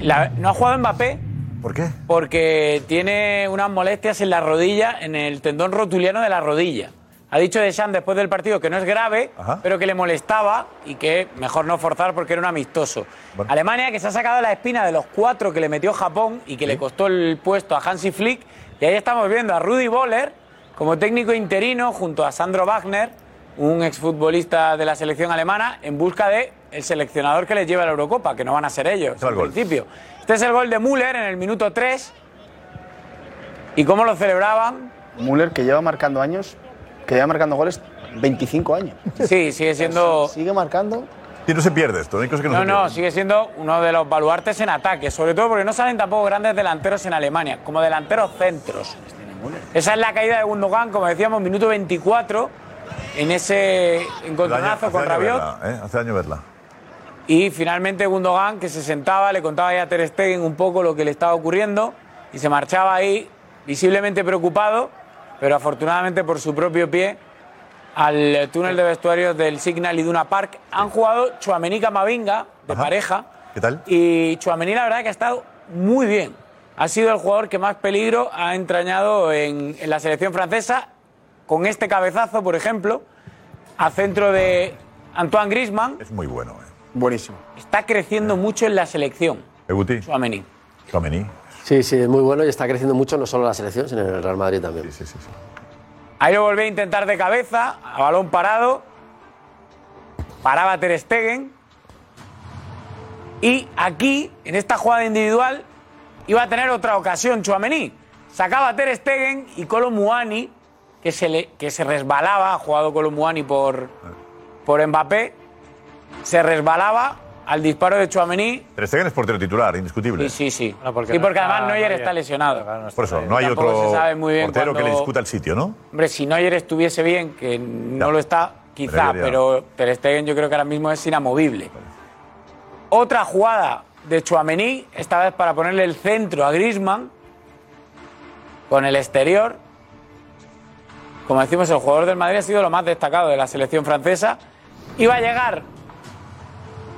La- no ha jugado Mbappé ¿Por qué? porque tiene unas molestias en la rodilla, en el tendón rotuliano de la rodilla. Ha dicho Deschamps después del partido que no es grave, Ajá. pero que le molestaba y que mejor no forzar porque era un amistoso. Alemania que se ha sacado la espina de los cuatro que le metió Japón y que le costó el puesto a Hansi Flick. Y ahí estamos viendo a Rudy Boller como técnico interino junto a Sandro Wagner, un exfutbolista de la selección alemana, en busca de el seleccionador que les lleva a la Eurocopa, que no van a ser ellos Está el en gol. principio. Este es el gol de Müller en el minuto 3. ¿Y cómo lo celebraban? Müller, que lleva marcando años, que lleva marcando goles 25 años. Sí, sigue siendo. Sigue marcando. Y no se pierde esto, hay cosas que no, No, se no, sigue siendo uno de los baluartes en ataque, sobre todo porque no salen tampoco grandes delanteros en Alemania, como delanteros centros. Esa es la caída de Gundogan, como decíamos, minuto 24, en ese encontronazo Hace con año Rabiot. verla, ¿eh? Hace año verla. Y finalmente Gundogan, que se sentaba, le contaba ya a Ter Stegen un poco lo que le estaba ocurriendo y se marchaba ahí visiblemente preocupado, pero afortunadamente por su propio pie al túnel de vestuarios del Signal Iduna Park. Han jugado Chuamení Camavinga, de Ajá. pareja, ¿Qué tal? y Chuamení la verdad que ha estado muy bien. ha sido el jugador que más peligro ha entrañado en, en la selección francesa, con este cabezazo, por ejemplo, a centro de Antoine Griezmann. Es muy bueno. ¿eh? Buenísimo. Está creciendo mucho en la selección. Eguti. Chouameni. Chouameni. Sí, sí, es muy bueno y está creciendo mucho no solo en la selección, sino en el Real Madrid también. Sí, sí, sí. Ahí lo volví a intentar de cabeza, a balón parado. Paraba Ter Stegen. Y aquí, en esta jugada individual, iba a tener otra ocasión Chouameni. Sacaba a Ter Stegen y Colo Muani, que se, le, que se resbalaba, ha jugado Colo Muani por, por Mbappé, se resbalaba al disparo de Chouameni. Ter Stegen es portero titular, indiscutible. Sí, sí, sí. porque y porque no está además Neuer está lesionado. Por eso, no hay Tampoco otro se sabe muy bien portero que le cuándo- discuta el sitio, ¿no? Hombre, si Neuer estuviese bien, que no lo está, quizá, pero Ter Stegen yo creo que ahora mismo es inamovible. Otra jugada de Chouameni, esta vez para ponerle el centro a Griezmann, con el exterior. Como decimos, el jugador del Madrid ha sido lo más destacado de la selección francesa. Iba a llegar,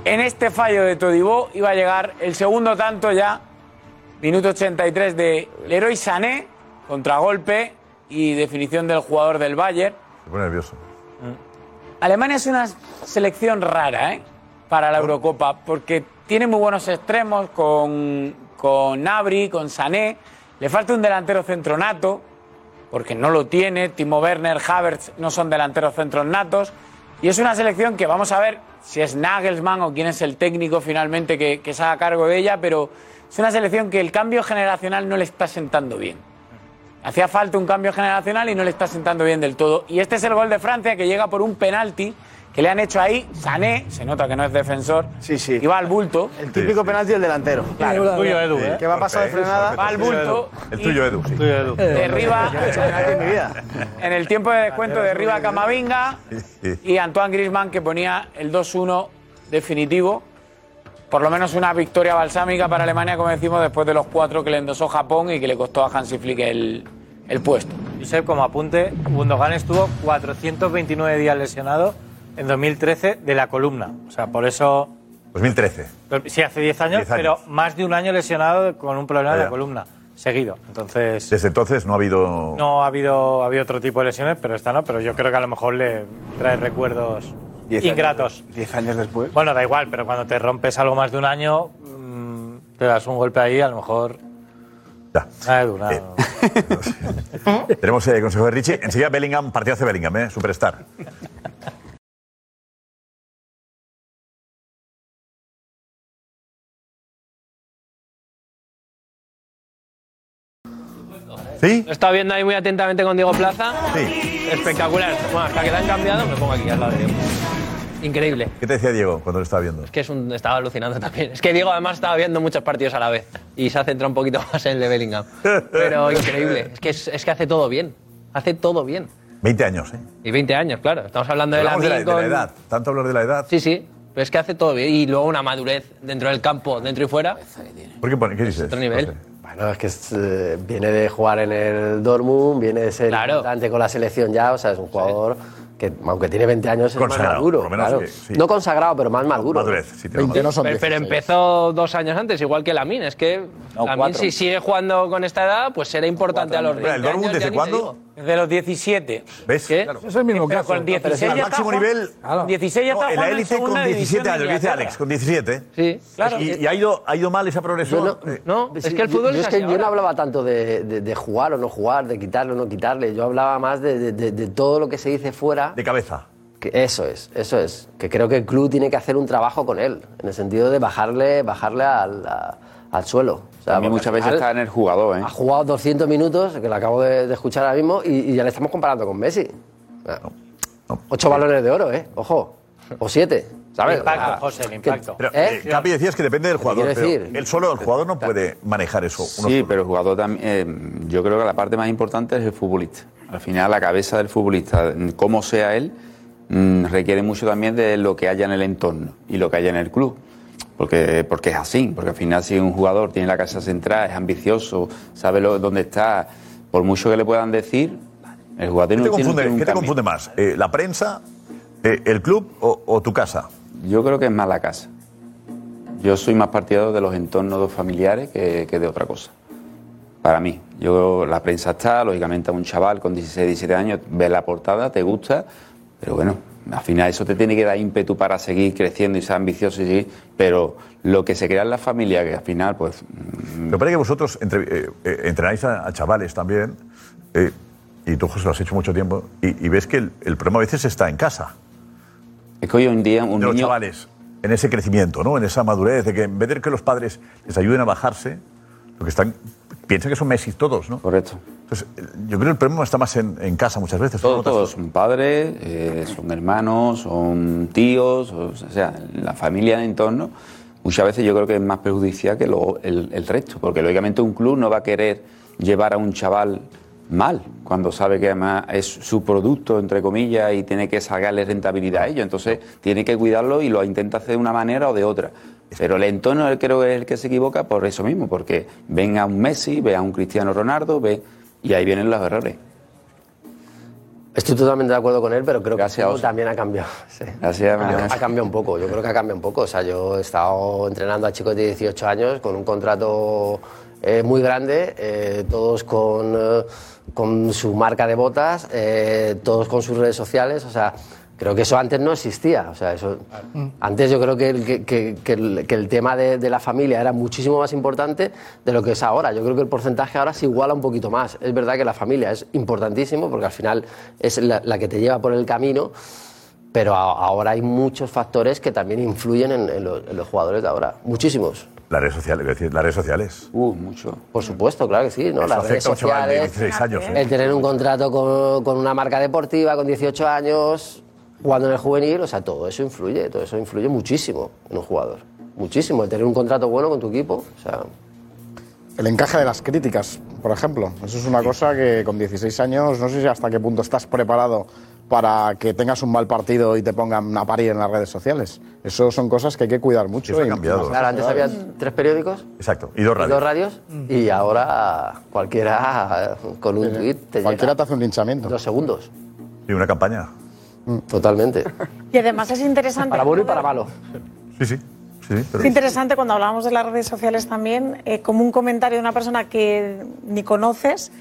en este fallo de Todibó, iba a llegar el segundo tanto ya, minuto 83 de Leroy Sané, contragolpe y definición del jugador del Bayern. Se pone nervioso. Alemania es una selección rara ¿eh? para la Eurocopa porque tiene muy buenos extremos con, con Nabri, con Sané. Le falta un delantero centro nato porque no lo tiene. Timo Werner, Havertz no son delanteros centros natos. Y es una selección que vamos a ver si es Nagelsmann o quién es el técnico finalmente que, que se haga cargo de ella, pero es una selección que el cambio generacional no le está sentando bien. Hacía falta un cambio generacional y no le está sentando bien del todo. Y este es el gol de Francia que llega por un penalti que le han hecho ahí. Sané, se nota que no es defensor. Sí, sí. Y va al bulto. El típico penalti del delantero. Claro. Tuyo, Edu, ¿eh? Que va a pasar de frenada. Va al bulto. El tuyo, Edu. Sí. Derriba. Yo no he hecho penalti en el tiempo de descuento derriba a Camavinga y Antoine Griezmann que ponía el 2-1 definitivo. Por lo menos una victoria balsámica para Alemania, como decimos, después de los cuatro que le endosó Japón y que le costó a Hansi Flick el, el puesto. Josep, como apunte, Gundogan estuvo 429 días lesionado en 2013 de la columna. O sea, por eso... 2013. Sí, hace 10 años, 10 años. pero más de un año lesionado con un problema de la columna, seguido. Entonces, Desde entonces no ha habido. no ha habido, ha habido otro tipo de lesiones, pero esta no. Pero yo creo que a lo mejor le trae recuerdos Diez años ingratos. Diez años después. Bueno, da igual, pero cuando te rompes algo más de un año, mm, te das un golpe ahí, a lo mejor... Ya. Nada, Edu, nada. Tenemos eh, consejo de Richie. Enseguida Bellingham, partidazo de Bellingham, ¿eh? Superstar. ¿Sí? Lo he estado viendo ahí muy atentamente con Diego Plaza. Sí. Espectacular. Bueno, hasta que la han cambiado, me pongo aquí al lado de Diego. Increíble. ¿Qué te decía Diego cuando lo estaba viendo? Es que es un, estaba alucinando también. Es que Diego además estaba viendo muchos partidos a la vez y se ha centrado un poquito más en el de Bellingham. Pero increíble. Es que, es, es que hace todo bien. Hace todo bien. 20 años, ¿eh? Y 20 años, claro. Estamos hablando de la, de la, de la edad. Tanto hablar de la edad. Sí, sí. Pero es que hace todo bien. Y luego una madurez dentro del campo, dentro y fuera. ¿Por qué pone? ¿Qué dices? Otro nivel. Bueno, es que es, eh, viene de jugar en el Dortmund, viene de ser importante con la selección ya, o sea, es un jugador que, aunque tiene 20 años, es Consagrado, más maduro. claro. que sí. No consagrado, pero más maduro. Madurez, sí, tiene 20 no son pero, pero 16. empezó dos años antes, igual que Lamin. Es que Lamin, cuatro. si sigue jugando con esta edad, pues será importante a los 20 ¿El Dortmund desde cuándo? Desde los 17. ¿Ves? ¿Qué? Es el mismo Pero caso. con 16 Al ya está máximo nivel. Con 16 ya No, está en la en élite con segunda 17 división de años, dice. Alex, con 17. Sí, claro. Y, y ha, ido, ha ido mal esa progresión. Eh, No, Sí, es que el yo- fútbol yo es es que así yo no hablaba tanto de, de- de jugar o no jugar, de quitarle o no quitarle. Yo hablaba más de, de- de- de todo lo que se dice fuera. De cabeza. Que eso es, eso es. Que creo que el club tiene que hacer un trabajo con él, en el sentido de bajarle, bajarle al, a- al suelo. O sea, También muchas veces está en el jugador, ¿eh? Ha jugado 200 minutos, que lo acabo de, de escuchar ahora mismo, y, y ya le estamos comparando con Messi. Ocho balones de oro, ¿eh? Ojo. O siete, ¿sabes? El impacto, O sea, José, el que- impacto. Pero, ¿Eh? eh, Capi decías que depende del jugador. quiero Pero decir? él solo, el jugador no puede manejar eso. Sí, solo. pero el jugador también. eh, yo creo que la parte más importante es el futbolista. Al final, la cabeza del futbolista, como sea él, mm, requiere mucho también de lo que haya en el entorno y lo que haya en el club. Porque, porque es así, porque al final si un jugador tiene la casa centrada, es ambicioso, sabe lo, dónde está, por mucho que le puedan decir, el jugador ¿Qué no te tiene- confunde, tiene qué te confunde más? Eh, ¿La prensa, eh, el club o, o tu casa? Yo creo que es más la casa. Yo soy más partidario de los entornos familiares que, que de otra cosa. para mí. Yo, la prensa está, lógicamente a un chaval con 16, 17 años, ves la portada, te gusta, pero bueno, al final eso te tiene que dar ímpetu para seguir creciendo y ser ambicioso y seguir, pero lo que se crea en la familia, que al final, pues... Me parece que vosotros entre- eh, eh, entrenáis a, a chavales también, eh, y tú, José, lo has hecho mucho tiempo, y, y ves que el, el problema a veces está en casa. Es que hoy en día un de los chavales, en ese crecimiento, ¿no? en esa madurez, de que en vez de que los padres les ayuden a bajarse, lo que están, piensan que son Messi todos, ¿no? Correcto. Entonces, yo creo que el problema está más en, en casa muchas veces. Todos, todos son padres, eh, son hermanos, son tíos, o sea, la familia de entorno. Muchas veces yo creo que es más perjudicial que lo- el, el resto, porque lógicamente un club no va a querer llevar a un chaval mal, cuando sabe que además es su producto, entre comillas, y tiene que sacarle rentabilidad a ello. Entonces tiene que cuidarlo y lo intenta hacer de una manera o de otra. Pero el entorno creo que es el que se equivoca por eso mismo, porque ven a un Messi, ve a un Cristiano Ronaldo, ve y ahí vienen los errores. Estoy totalmente de acuerdo con él, pero creo que también ha cambiado. Sí. Gracias, ha, ha cambiado un poco, yo creo que ha cambiado un poco. O sea, yo he estado entrenando a chicos de 18 años con un contrato eh, muy grande, eh, todos con, eh, con su marca de botas, todos con sus redes sociales. O sea, creo que eso antes no existía. O sea, eso, antes yo creo que el, que, que- que el, que el tema de, de la familia era muchísimo más importante de lo que es ahora. Yo creo que el porcentaje ahora se iguala un poquito más. Es verdad que la familia es importantísimo porque al final es la, la que te lleva por el camino, pero a- ahora hay muchos factores que también influyen en, en los, en los jugadores de ahora. Muchísimos. Las redes sociales, es decir, las redes sociales. Uh, mucho. Por supuesto, claro que sí, ¿no? Eso Las redes chaval de sociales, 16 años. ¿eh? el tener un contrato con, con una marca deportiva con 18 años, jugando en el juvenil, o sea, todo eso influye, todo eso influye muchísimo en un jugador. Muchísimo, el tener un contrato bueno con tu equipo, o sea... El encaje de las críticas, por ejemplo. Eso es una cosa que con 16 años no sé si hasta qué punto estás preparado para que tengas un mal partido y te pongan a parir en las redes sociales. Eso son cosas que hay que cuidar mucho. Eso ha y- cambiado. Claro, antes había tres periódicos Exacto, y dos y radios. dos radios, y ahora cualquiera con un tuit te Cualquiera llega. te hace un linchamiento. Dos segundos. Y una campaña. Totalmente. Y además es interesante. Para bueno y para malo. Sí, sí. sí, sí, pero- Es interesante cuando hablábamos de las redes sociales también, eh, como un comentario de una persona que ni conoces,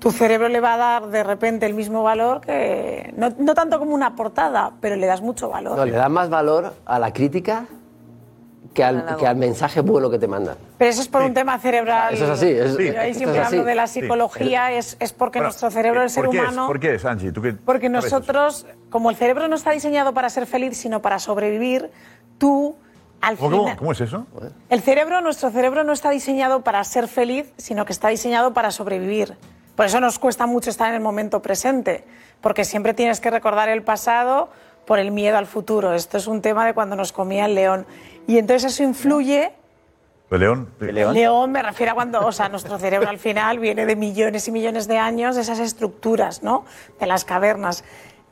tu cerebro le va a dar de repente el mismo valor que. No, no tanto como una portada, pero le das mucho valor. No, le das más valor a la crítica que al, que al mensaje bueno que te mandan. Pero eso es por un tema cerebral. Eso es así, es- Yo ahí siempre es así. hablo de la Sí. psicología, es, es porque Bueno, nuestro cerebro, el ser ¿por qué es? humano. ¿Por qué es, Angie? ¿Tú qué- Porque nosotros, como el cerebro no está diseñado para ser feliz, sino para sobrevivir, tú, al ¿Cómo, cómo? final. ¿Cómo es eso? El cerebro, nuestro cerebro no está diseñado para ser feliz, sino que está diseñado para sobrevivir. Por eso nos cuesta mucho estar en el momento presente, porque siempre tienes que recordar el pasado por el miedo al futuro. Esto es un tema de cuando nos comía el león. Y entonces eso influye ¿El león? el león me refiero a cuando, o sea, nuestro cerebro al final viene de millones y millones de años, de esas estructuras, ¿no? De las cavernas.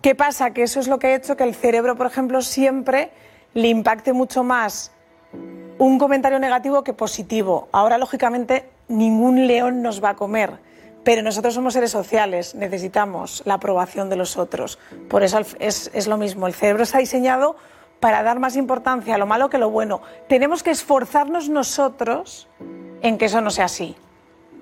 ¿Qué pasa? Que eso es lo que ha hecho que el cerebro, por ejemplo, siempre le impacte mucho más un comentario negativo que positivo. Ahora, lógicamente, ningún león nos va a comer. Pero nosotros somos seres sociales, necesitamos la aprobación de los otros. Por eso es, es lo mismo, el cerebro está diseñado para dar más importancia a lo malo que a lo bueno. Tenemos que esforzarnos nosotros en que eso no sea así.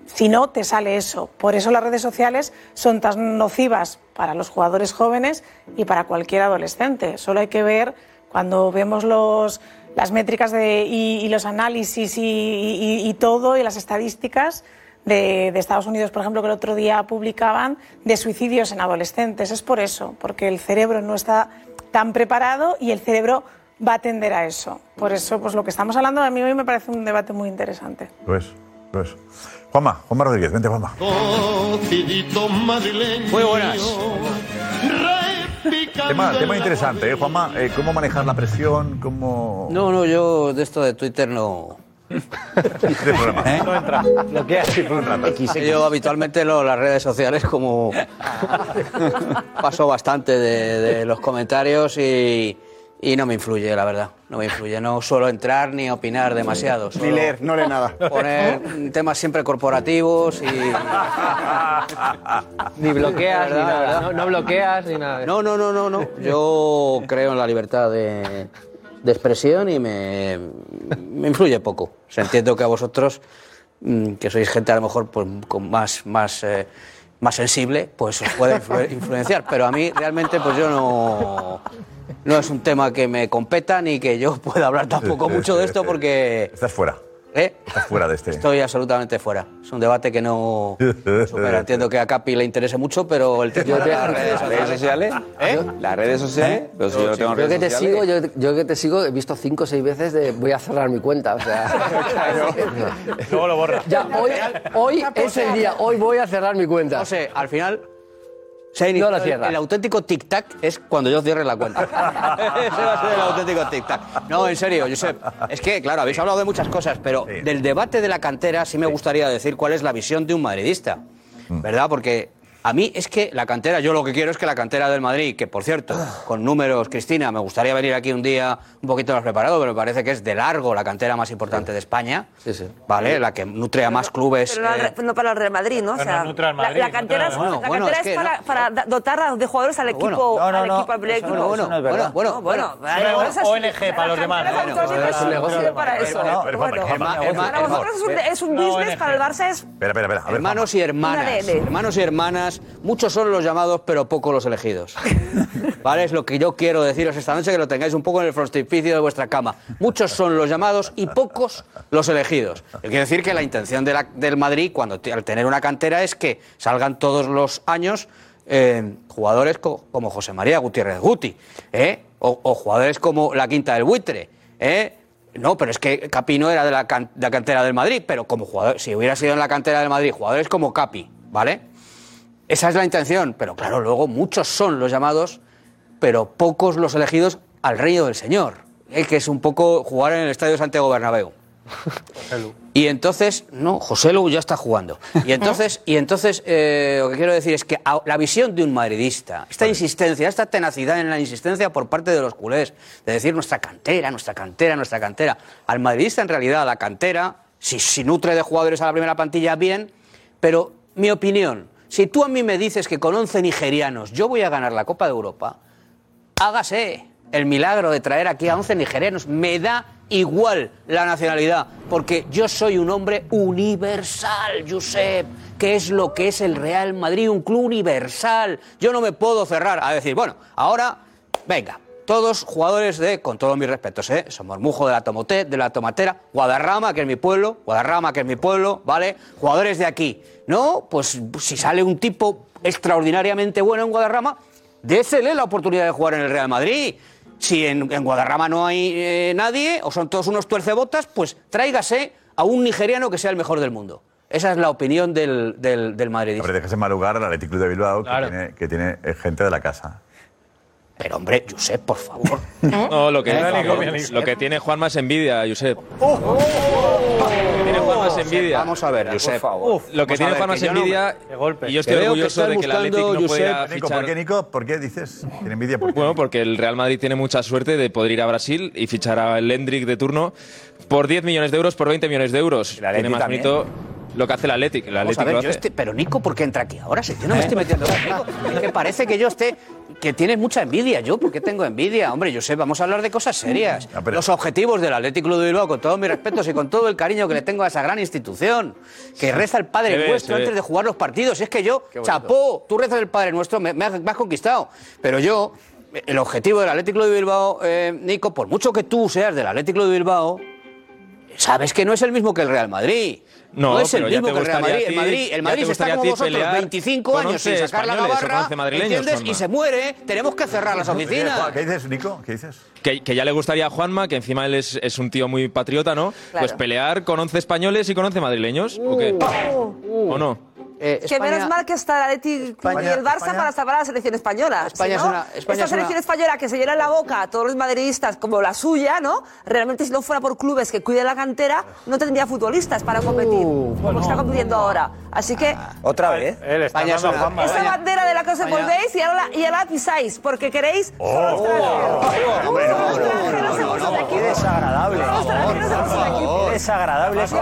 Si no, te sale eso. Por eso las redes sociales son tan nocivas para los jugadores jóvenes y para cualquier adolescente. Solo hay que ver cuando vemos los, las métricas y, los análisis y, todo y las estadísticas de Estados Unidos, por ejemplo, que el otro día publicaban de suicidios en adolescentes. Es por eso, porque el cerebro no está tan preparado y el cerebro va a tender a eso. Por eso, pues lo que estamos hablando a mí hoy me parece un debate muy interesante. Lo es, lo es. Juanma, Juanma Rodríguez, vente, Juanma. Muy buenas. Tema, tema interesante, ¿eh, Juanma? Eh, ¿Cómo manejar la presión? ¿Cómo...? No, no, yo de esto de Twitter no. ¿Eh? No entra. Lo que hace por un rato. Yo habitualmente lo, las redes sociales como paso bastante de, de los comentarios y, y no me influye, la verdad. No me influye. No suelo entrar ni opinar demasiado. Ni leer, no lee nada. Poner temas siempre corporativos y... Ni bloqueas, ni nada. No, no bloqueas, ni nada. No, no, no, no, no. Yo creo en la libertad de, de expresión y me, me influye poco. O sea, entiendo que a vosotros mm, que sois gente a lo mejor pues, con más, más, eh, más sensible, pues os puede influ- influenciar. Pero a mí realmente pues yo no, no es un tema que me competa ni que yo pueda hablar tampoco mucho de esto porque... Estás fuera. ¿Eh? Estás fuera de este. Estoy absolutamente fuera. Es un debate que no supera. Entiendo que a Capi le interese mucho, pero el tema de las redes ¿Las redes sociales? ¿Eh? ¿Las redes sociales? Pero si yo no tengo Yo redes que te sociales. sigo, yo, yo que te sigo, he visto cinco o seis veces de voy a cerrar mi cuenta. O sea, Luego lo borra. Ya, hoy, hoy es el día, hoy voy a cerrar mi cuenta. No sé, al final. Se ha iniciado la el, cierras. el auténtico tic-tac es cuando yo cierre la cuenta. Ese va a ser el auténtico tic-tac. No, en serio, Josep. Es que, claro, habéis hablado de muchas cosas, pero del debate de la cantera sí me gustaría decir cuál es la visión de un madridista. ¿Verdad? Porque a mí es que la cantera, yo lo que quiero es que la cantera del Madrid, que por cierto, con números, Cristina, me gustaría venir aquí un día un poquito más preparado, pero me parece que es de largo la cantera más importante de España. ¿Vale? La que nutre a más clubes. Pero no, eh, Re- no para el Real Madrid, ¿no? O sea, no nutre al la- Madrid, la, cantera, es, la Bueno, bueno, cantera es es, que para, no. para dotar de jugadores al equipo, Bueno, no, no, al no. equipo, al Eso equipo. no-. Bueno, bueno, Bueno, bueno, ONG para los demás, la es un negocio. para eso. es un, business, para el Barça es Espera, espera, espera. Hermanos y hermanas, hermanos y hermanas, muchos son los llamados, pero pocos los elegidos. ¿Vale? Es lo que yo quiero deciros esta noche, que lo tengáis un poco en el frontispicio de vuestra cama. Muchos son los llamados y pocos los elegidos. Quiere decir que la intención de la- del Madrid, cuando al tener una cantera, es que salgan todos los años eh, jugadores co- como José María Gutiérrez Guti, ¿eh? o, o jugadores como la Quinta del Buitre, ¿eh? No, pero es que Capi no era de la, de la cantera del Madrid, pero como jugador, si hubiera sido en la cantera del Madrid, jugadores como Capi, ¿vale? Esa es la intención, pero claro, luego muchos son los llamados, pero pocos los elegidos al reino del Señor, ¿eh? que es un poco jugar en el Estadio Santiago Bernabéu. Y entonces, no, José Lu ya está jugando. Y entonces, y entonces eh, lo que quiero decir es que la visión de un madridista, esta insistencia, esta tenacidad en la insistencia por parte de los culés, de decir nuestra cantera, nuestra cantera, nuestra cantera, al madridista en realidad la cantera, si, si nutre de jugadores a la primera plantilla, bien, pero mi opinión, si tú a mí me dices que con 11 nigerianos yo voy a ganar la Copa de Europa, hágase el milagro de traer aquí a 11 nigerianos. Me da igual la nacionalidad, porque yo soy un hombre universal, Josep, que es lo que es el Real Madrid, un club universal. Yo no me puedo cerrar a decir, bueno, ahora, venga. Todos jugadores de, con todos mis respetos, ¿eh? Somormujo de la, Tomote, de la Tomatera, Guadarrama, que es mi pueblo, Guadarrama, que es mi pueblo, ¿vale? Jugadores de aquí. No, pues si sale un tipo extraordinariamente bueno en Guadarrama, désele la oportunidad de jugar en el Real Madrid. Si en, en Guadarrama no hay eh, nadie, o son todos unos tuercebotas, pues tráigase a un nigeriano que sea el mejor del mundo. Esa es la opinión del, del, del madridista. Hombre, dejes en mal lugar al Athletic Club de Bilbao, que tiene, que tiene gente de la casa. Pero hombre, Josep, por favor. No, lo que, Eh, lo, lo que tiene Juanma es envidia, Josep. Lo que tiene Juanma es envidia. Vamos a ver, Josep. Lo que Vamos a tiene ver, Juanma que es yo no- envidia. Golpe. Y yo estoy Que veo que orgulloso de que el buscando, no pueda. Nico, fichar. ¿por qué, Nico? ¿Por qué dices? ¿Tiene envidia? ¿Por qué? Bueno, porque el Real Madrid tiene mucha suerte de poder ir a Brasil y fichar a Lendrick de turno por 10 millones de euros, por 20 millones de euros. Tiene más también. bonito lo que hace el Athletic. El Vamos a Athletic ver, lo yo hace. este- pero Nico, ¿por qué entra aquí ahora? Si yo no me estoy metiendo contigo. Es que parece que yo esté. Que tienes mucha envidia. ¿Yo por qué tengo envidia? Hombre, yo sé, vamos a hablar de cosas serias. Los objetivos del Atlético Club de Bilbao, con todos mis respetos y con todo el cariño que le tengo a esa gran institución, que reza el Padre Nuestro antes de jugar los partidos. Es que yo, chapó, tú rezas el Padre Nuestro, me, me has, me has conquistado. Pero yo. El objetivo del Atlético de Bilbao, eh, Nico, por mucho que tú seas del Atlético de Bilbao, sabes que no es el mismo que el Real Madrid. No, es el pero ya mismo que el Real Madrid. a El ti- Madrid, el Madrid está gustaría a como ti vosotros pelear 25 con años sin 11 sacar la españoles o con navarra, 11 madrileños, ¿entiendes? Y se muere, tenemos que cerrar las oficinas. ¿Qué dices, Nico? ¿Qué dices? Que, que ya le gustaría a Juanma, que encima él es, es un tío muy patriota, ¿no? Claro. Pues pelear con 11 españoles y con 11 madrileños. ¿O qué? ¿O no? Que menos mal que está el Athletic Club y España- el Barça España- para salvar a la selección española. España Si es no, una- España esta es una- selección española que se llena la boca a todos los madridistas como la suya, ¿no? Realmente si no fuera por clubes que cuiden la cantera, no tendría futbolistas para competir, como está compitiendo ahora. Así que Otra vez. España es una- esa bandera de la que os envolvéis y ahora, la, y ahora la pisáis, porque queréis... Qué desagradable. Qué desagradable. Hombre, sí,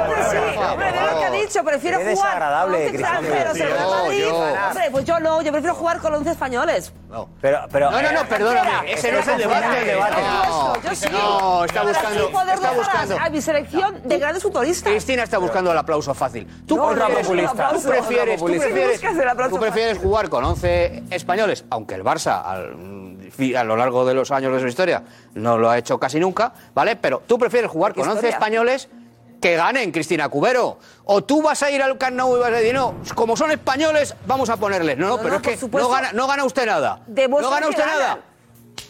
hombre, mira lo que ha dicho, prefiero Qué jugar desagradable, con 11 Cristiano. extranjeros en el Real Yo, Madrid. yo. Hombre, pues yo no, yo prefiero jugar con 11 españoles. Pero, pero, No, no, no, perdóname, ese no es el debate. No, Yo sí. no, está buscando, está buscando. A, mi selección de grandes futbolistas. Cristina está buscando el aplauso fácil. Tú, No, no, no, el aplauso, tú prefieres, tú tú jugar con 11 españoles, aunque el Barça al- a lo largo de los años de su historia no lo ha hecho casi nunca, ¿vale? Pero tú prefieres jugar ¿Qué con 11 historia? españoles que ganen, Cristina Cubero. O tú vas a ir al Camp Nou y vas a decir, no, como son españoles, vamos a ponerles. No, no, No, pero no, es que no gana, no gana usted nada. No gana usted nada.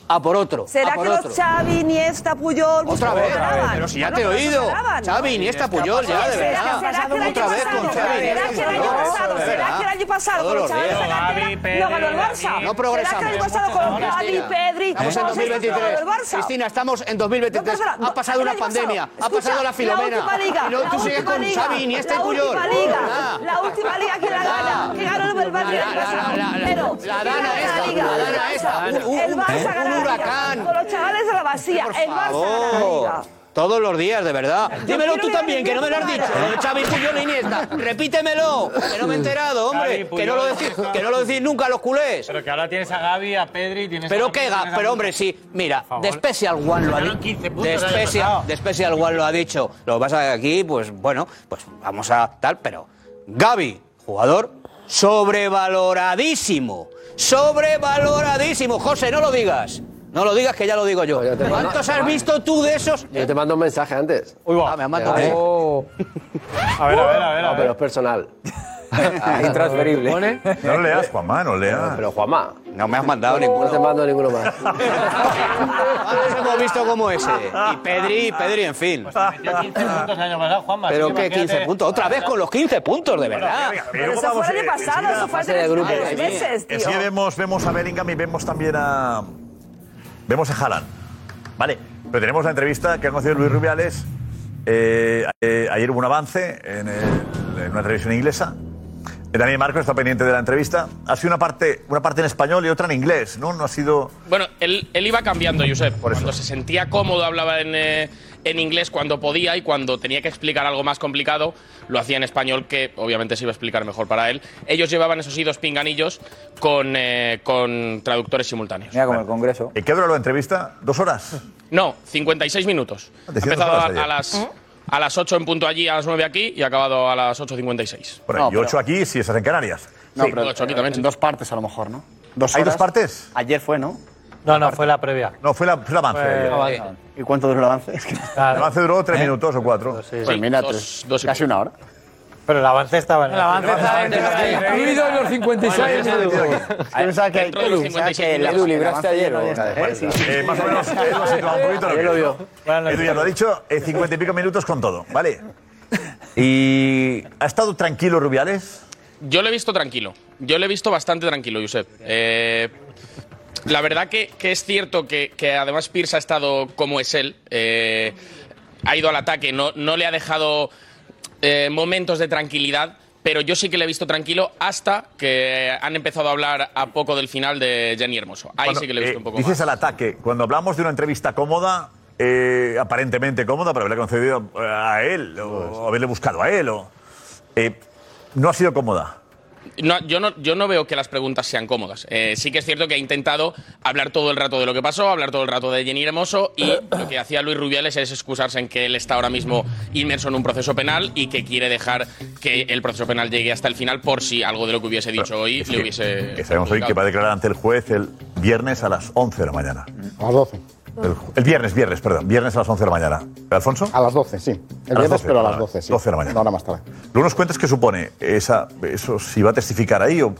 A por otro. ¿Será a por que otro. los Xavi, Iniesta, Puyol... Otra vez, ganaban? pero si ya Bueno, te he oído. no ganaban. Xavi, Iniesta, Puyol, ya, de ¿Será- verdad. ¿Será que el año Otra vez pasado? ¿Será que el año pasado? ¿Será que el año pasado con los chavales de cantera no ganó el Barça? No progresamos. ¿Será que el año pasado con Gavi, Cristina. Pedri, Estamos en con los seis no ganó 2023. el Barça? Cristina, estamos en 2023. No, perdona, ha pasado una pandemia. Ha pasado la Filomena. La última liga. Y no, la tú sigues con Xavi, Iniesta y la Puyol. última liga. Ah. La última liga, ¿quién la gana? Que ganó el Barça el año pasado. Pero, la ¿quién dana gana esta, liga? la dana esta. El Barça un huracán. Con los chavales de la vacía. El Barça. Todos los días, de verdad. Dímelo tú también, que no me lo has dicho. Lo de Xavi, Puyol e Iniesta. Repítemelo, que no me he enterado, hombre. Xavi, Que no lo decís, que no lo decís nunca los culés. Pero que ahora tienes a Gaby, a Pedri, tienes Pero a qué, ga- pero hombre, sí, mira. The Special One lo ha dicho. 15 puntos The Special, One lo ha dicho. Lo que pasa es que aquí, pues bueno, pues vamos a tal, pero Gaby, jugador sobrevaloradísimo. Sobrevaloradísimo. José, no lo digas. No lo digas que ya lo digo yo. te mando- ¿Cuántos has visto tú de esos? Yo te mando un mensaje antes. Uy, va. Ah, me has mandado. Eh, A ver, a ver, a ver. No, pero es personal. Intransferible. No leas, Juanma, no leas. Pero Juanma, No me has mandado no ninguno. te mando ninguno más. ¿Cuántos hemos visto como ese? Y Pedri, Pedri, en fin. Metió 15 puntos el año pasado, Juanma. Pero que qué 15 imagínate- puntos. Otra vez con los 15 puntos, de verdad. Pero eso fue el año eh, pasado, eso fue hace tres meses, tío. Enseguida vemos, vemos a Bellingham y vemos también a. Vemos a Haaland. Vale, pero tenemos la entrevista que ha concedido Luis Rubiales. Eh, eh, ayer hubo un avance en, el- en una televisión inglesa. Eh, Daniel Marcos está pendiente de la entrevista. Ha sido una parte, una parte en español y otra en inglés, ¿no? No ha sido. Bueno, él, él iba cambiando, Josep. Cuando se sentía cómodo hablaba en, eh, en inglés cuando podía y cuando tenía que explicar algo más complicado lo hacía en español, que obviamente se iba a explicar mejor para él. Ellos llevaban esos sí dos pinganillos con, eh, con traductores simultáneos. Mira como el Congreso. ¿Y qué dura la entrevista? ¿Dos horas? No, 56 minutos. Ha empezado a, las, a las 8 en punto allí, a las 9 aquí y ha acabado a las 8.56. Por ahí, y ocho aquí si estás en Canarias. No, Sí, pero ocho aquí también, en sí. dos partes a lo mejor, ¿no? Dos ¿Hay dos horas. partes? Ayer fue, ¿no? No, no, fue la previa. No, fue, la, fue el avance. Fue- ayer. avanza. ¿Y cuánto duró el avance? El avance duró tres minutos o cuatro. Pues Sí, mira, dos- tres- dos y casi una hora. Pero el avance estaba en el avance Incluido en los 56. Yo pensaba que, Edu, pensaba 56 que el Edu, ¿libraste ayer. ¿Eh? Eh, más o menos, Edu ha situado un poquito lo que. Edu ya lo ha dicho, eh, cincuenta y pico minutos con todo, ¿vale? ¿Y ha estado tranquilo Rubiales? Yo lo he visto tranquilo. Yo lo he visto bastante tranquilo, Josep. Eh, la verdad que, que es cierto que, que además Pierce ha estado como es él. eh, ha ido al ataque, no, no le ha dejado eh, momentos de tranquilidad. Pero yo sí que le he visto tranquilo hasta que han empezado a hablar a poco del final de Jenny Hermoso. Ahí Cuando, sí que le he visto eh, un poco Dices más. al ataque, cuando hablamos de una entrevista cómoda, eh, aparentemente cómoda, pero haberle concedido eh, a él, o haberle buscado a él, o, eh, no ha sido cómoda. No, yo, no, yo no veo que las preguntas sean cómodas. Eh, sí que es cierto que ha intentado hablar todo el rato de lo que pasó, hablar todo el rato de Jenny Hermoso y lo que hacía Luis Rubiales es excusarse en que él está ahora mismo inmerso en un proceso penal y que quiere dejar que el proceso penal llegue hasta el final por si algo de lo que hubiese dicho hoy le que- hubiese... que sabemos hoy que va a declarar ante el juez el viernes a las 11 de la mañana. A las 12. El, el viernes, viernes, perdón. Viernes a las 11 de la mañana. ¿Alfonso? A las 12, sí. El viernes, 12, pero a las vale, 12, sí. 12 de la mañana. Una hora más tarde. Luego nos cuentas qué supone esa, eso, si va a testificar ahí o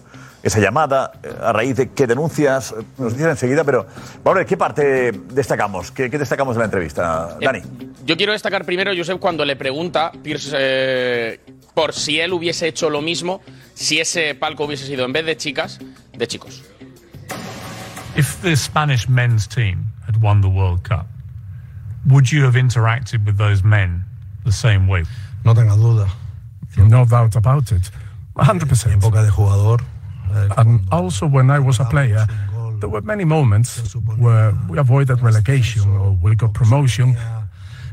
esa llamada, eh, a raíz de qué denuncias, eh, nos dicen enseguida, pero vamos a ver, ¿qué parte destacamos? ¿Qué, qué destacamos de la entrevista, Dani? Yo quiero destacar primero, Josep, cuando le pregunta Pierce eh, por si él hubiese hecho lo mismo, si ese palco hubiese sido en vez de chicas, de chicos. If the Spanish men's team had won the World Cup, would you have interacted with those men the same way? No tengas duda. No doubt about it. 100%. época de jugador. Eh, and also when I was a player, there were many moments where we avoided relegation or we got promotion.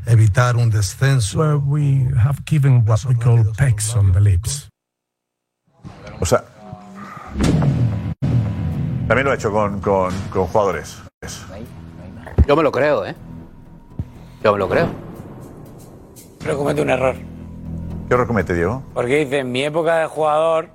Evitar un descenso. Where we have given what we call pecks on the lips. O sea, también lo ha hecho con, con, con jugadores. Yo me lo creo, ¿eh? Yo me lo creo. Pero comete un error. ¿Qué error comete, Diego? Porque dice, en mi época de jugador,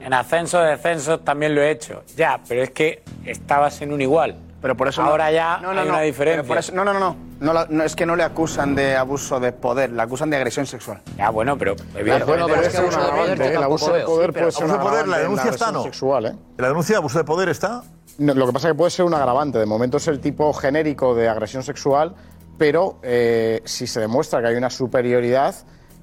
en ascenso, descenso, también lo he hecho. Ya, pero es que estabas en un igual. Pero por eso Ahora no- ya no, no, hay no, una diferencia. por eso- no, no, no, no. No, la- no, Es que no le acusan de abuso de poder, le acusan de agresión sexual. Ya, bueno, pero bueno, pero es que abuso de poder el abuso de poder puede ser abuso de poder, la denuncia está, ¿no? sexual, ¿eh? ¿La denuncia de abuso de poder está? No, lo que pasa es que puede ser un agravante. De momento es el tipo genérico de agresión sexual, pero eh, si se demuestra que hay una superioridad,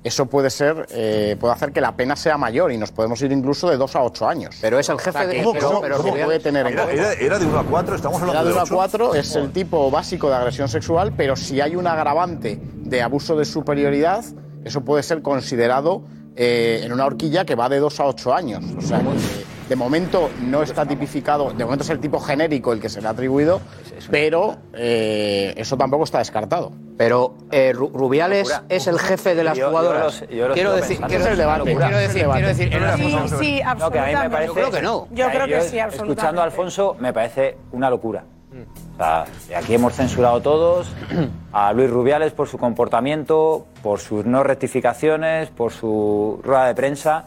eso puede ser, eh, puede hacer que la pena sea mayor y nos podemos ir incluso de 2 a 8 años. Pero es el jefe de- ¿Cómo, pero- cómo- pero cómo puede tener en Era, cuenta? era- era de 1 a 4, estamos Era hablando de de 1 a 8. 4 es el tipo básico de agresión sexual, pero si hay un agravante de abuso de superioridad, eso puede ser considerado eh, en una horquilla que va de 2 a 8 años. O sea, que de momento no está tipificado, de momento es el tipo genérico el que se le ha atribuido, pero eh, eso tampoco está descartado. Pero eh, Ru- Rubiales es el jefe de las Yo- yo jugadoras. yo quiero sigo decir, pensando. quiero Ese es el debate, quiero ese es el decir, debate. quiero decir, en una- Sí, sí, No, que a mí me absolutamente. parece. Yo creo que no. Yo creo que sí, absolutamente. Escuchando a Alfonso, me parece una locura. O sea, aquí hemos censurado todos a Luis Rubiales por su comportamiento, por sus no rectificaciones, por su rueda de prensa,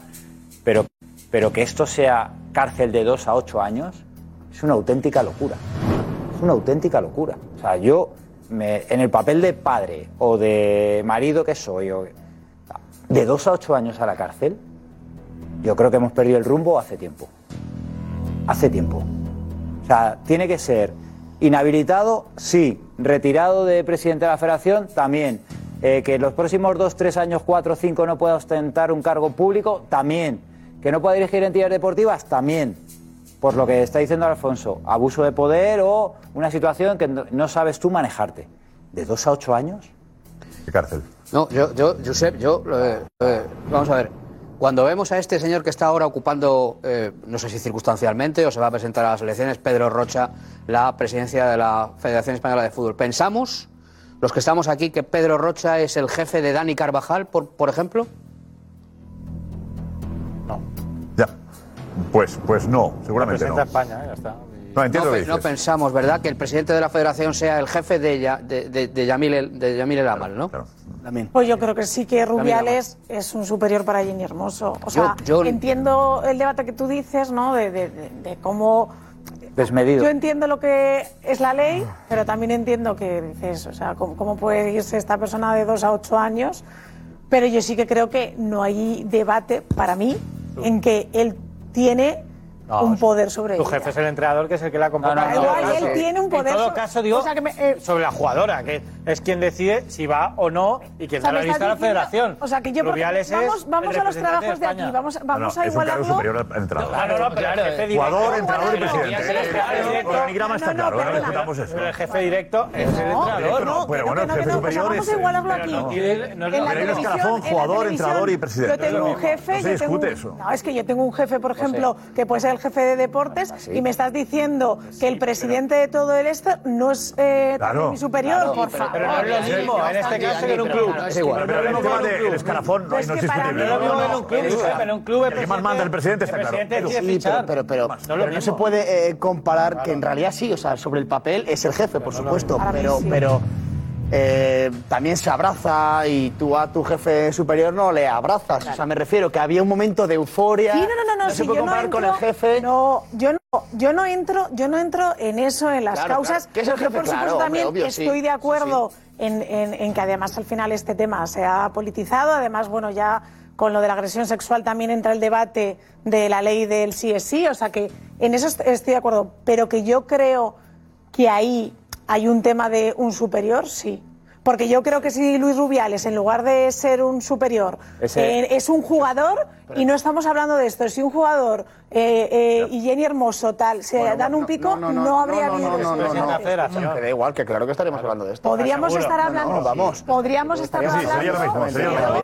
pero, pero que esto sea cárcel de dos a ocho años es una auténtica locura. Es una auténtica locura. O sea, yo, me- en el papel de padre o de marido que soy, o- de dos a ocho años a la cárcel, yo creo que hemos perdido el rumbo hace tiempo. Hace tiempo. O sea, tiene que ser inhabilitado, sí. Retirado de presidente de la federación, también. Eh, que en los próximos dos, tres años, cuatro, cinco no pueda ostentar un cargo público, también. Que no pueda dirigir entidades deportivas, también. Por lo que está diciendo Alfonso, abuso de poder o una situación que no no sabes tú manejarte. ¿De dos a ocho años? ¿Qué cárcel? No, yo, yo, Josep, yo, eh, eh, vamos a ver. Cuando vemos a este señor que está ahora ocupando, eh, no sé si circunstancialmente o se va a presentar a las elecciones, Pedro Rocha, la presidencia de la Federación Española de Fútbol, ¿pensamos, los que estamos aquí, que Pedro Rocha es el jefe de Dani Carvajal, por, por ejemplo? Pues, pues no, seguramente no. España, ¿eh? ya está. No, entiendo no, lo que pe- no dices. pensamos, ¿verdad?, que el presidente de la Federación sea el jefe de, Ya- de, de, de Yamil, El- de Yamil El Amal, ¿no? Pues yo creo que sí que Rubiales es un superior para Jenny Hermoso. O sea, yo- entiendo el debate que tú dices, ¿no? De, de- de- de cómo. Desmedido. Yo entiendo lo que es la ley, pero también entiendo que dices, o sea, cómo, cómo puede irse esta persona de dos a ocho años. Pero yo sí que creo que no hay debate para mí en que él tiene un poder sobre Tu ella. jefe es el entrenador que es el que la convoca. No, no, no, Igual no, él tiene un poder En todo so- caso, digo, o sea, que me- eh, sobre la jugadora, que es quien decide si va o no y quien O sea, da la lista a la federación. O sea, que yo, por Rubiales ejemplo, es vamos, vamos a los trabajos de, aquí, vamos, vamos No, a no, es un cargo igualarlo. superior al entrenador. Claro, no, pero el jefe directo. Jugador, entrenador y presidente. El- organigrama está claro, discutamos eso. Jefe directo es el entrenador. no, pero bueno, el jefe no, superior vamos es. a igualarlo aquí. Pero hay un escalafón, jugador, entrenador y presidente. Yo tengo un jefe. No se discute eso. No, es que yo tengo un jefe, por ejemplo, que puede ser el jefe de deportes y me estás diciendo que el presidente de todo el este no es eh, también mi superior, por favor. Pero no es lo mismo en este caso que en un club. No es igual. Pero el tema del escalafón no, Pues no es discutible. en un club, El que más manda el presidente está claro. Sí, pero, pero, pero, pero no se puede eh, comparar que en realidad sí, o sea, sobre el papel es el jefe, por supuesto, pero, pero eh, también se abraza y tú a tu jefe superior no le abrazas. O sea, me refiero que había un momento de euforia. Sí, no, no, no, no, se si puede yo no comparar entro, con el jefe. No, yo no, yo no entro, yo no entro en eso, en las Claro, causas. claro, que es el por supuesto, hombre, también obvio, sí, estoy de sí, acuerdo En, en- en que además al final este tema se ha politizado, además, bueno, ya con lo de la agresión sexual también entra el debate de la ley del sí es sí, o sea que en eso est- estoy de acuerdo, pero que yo creo que ahí hay un tema de un superior, sí. Porque yo creo que si Luis Rubiales, en lugar de ser un superior, Ese- eh, es un jugador, y no estamos hablando de esto. Si un jugador eh, eh, y Jenny Hermoso tal se dan un pico, no, habría habido no, no, no, da igual, que claro que estaríamos hablando de esto. Podríamos estar hablando. No, vamos. Podríamos estar Sí, sería lo hablando. mismo. Sería lo mismo.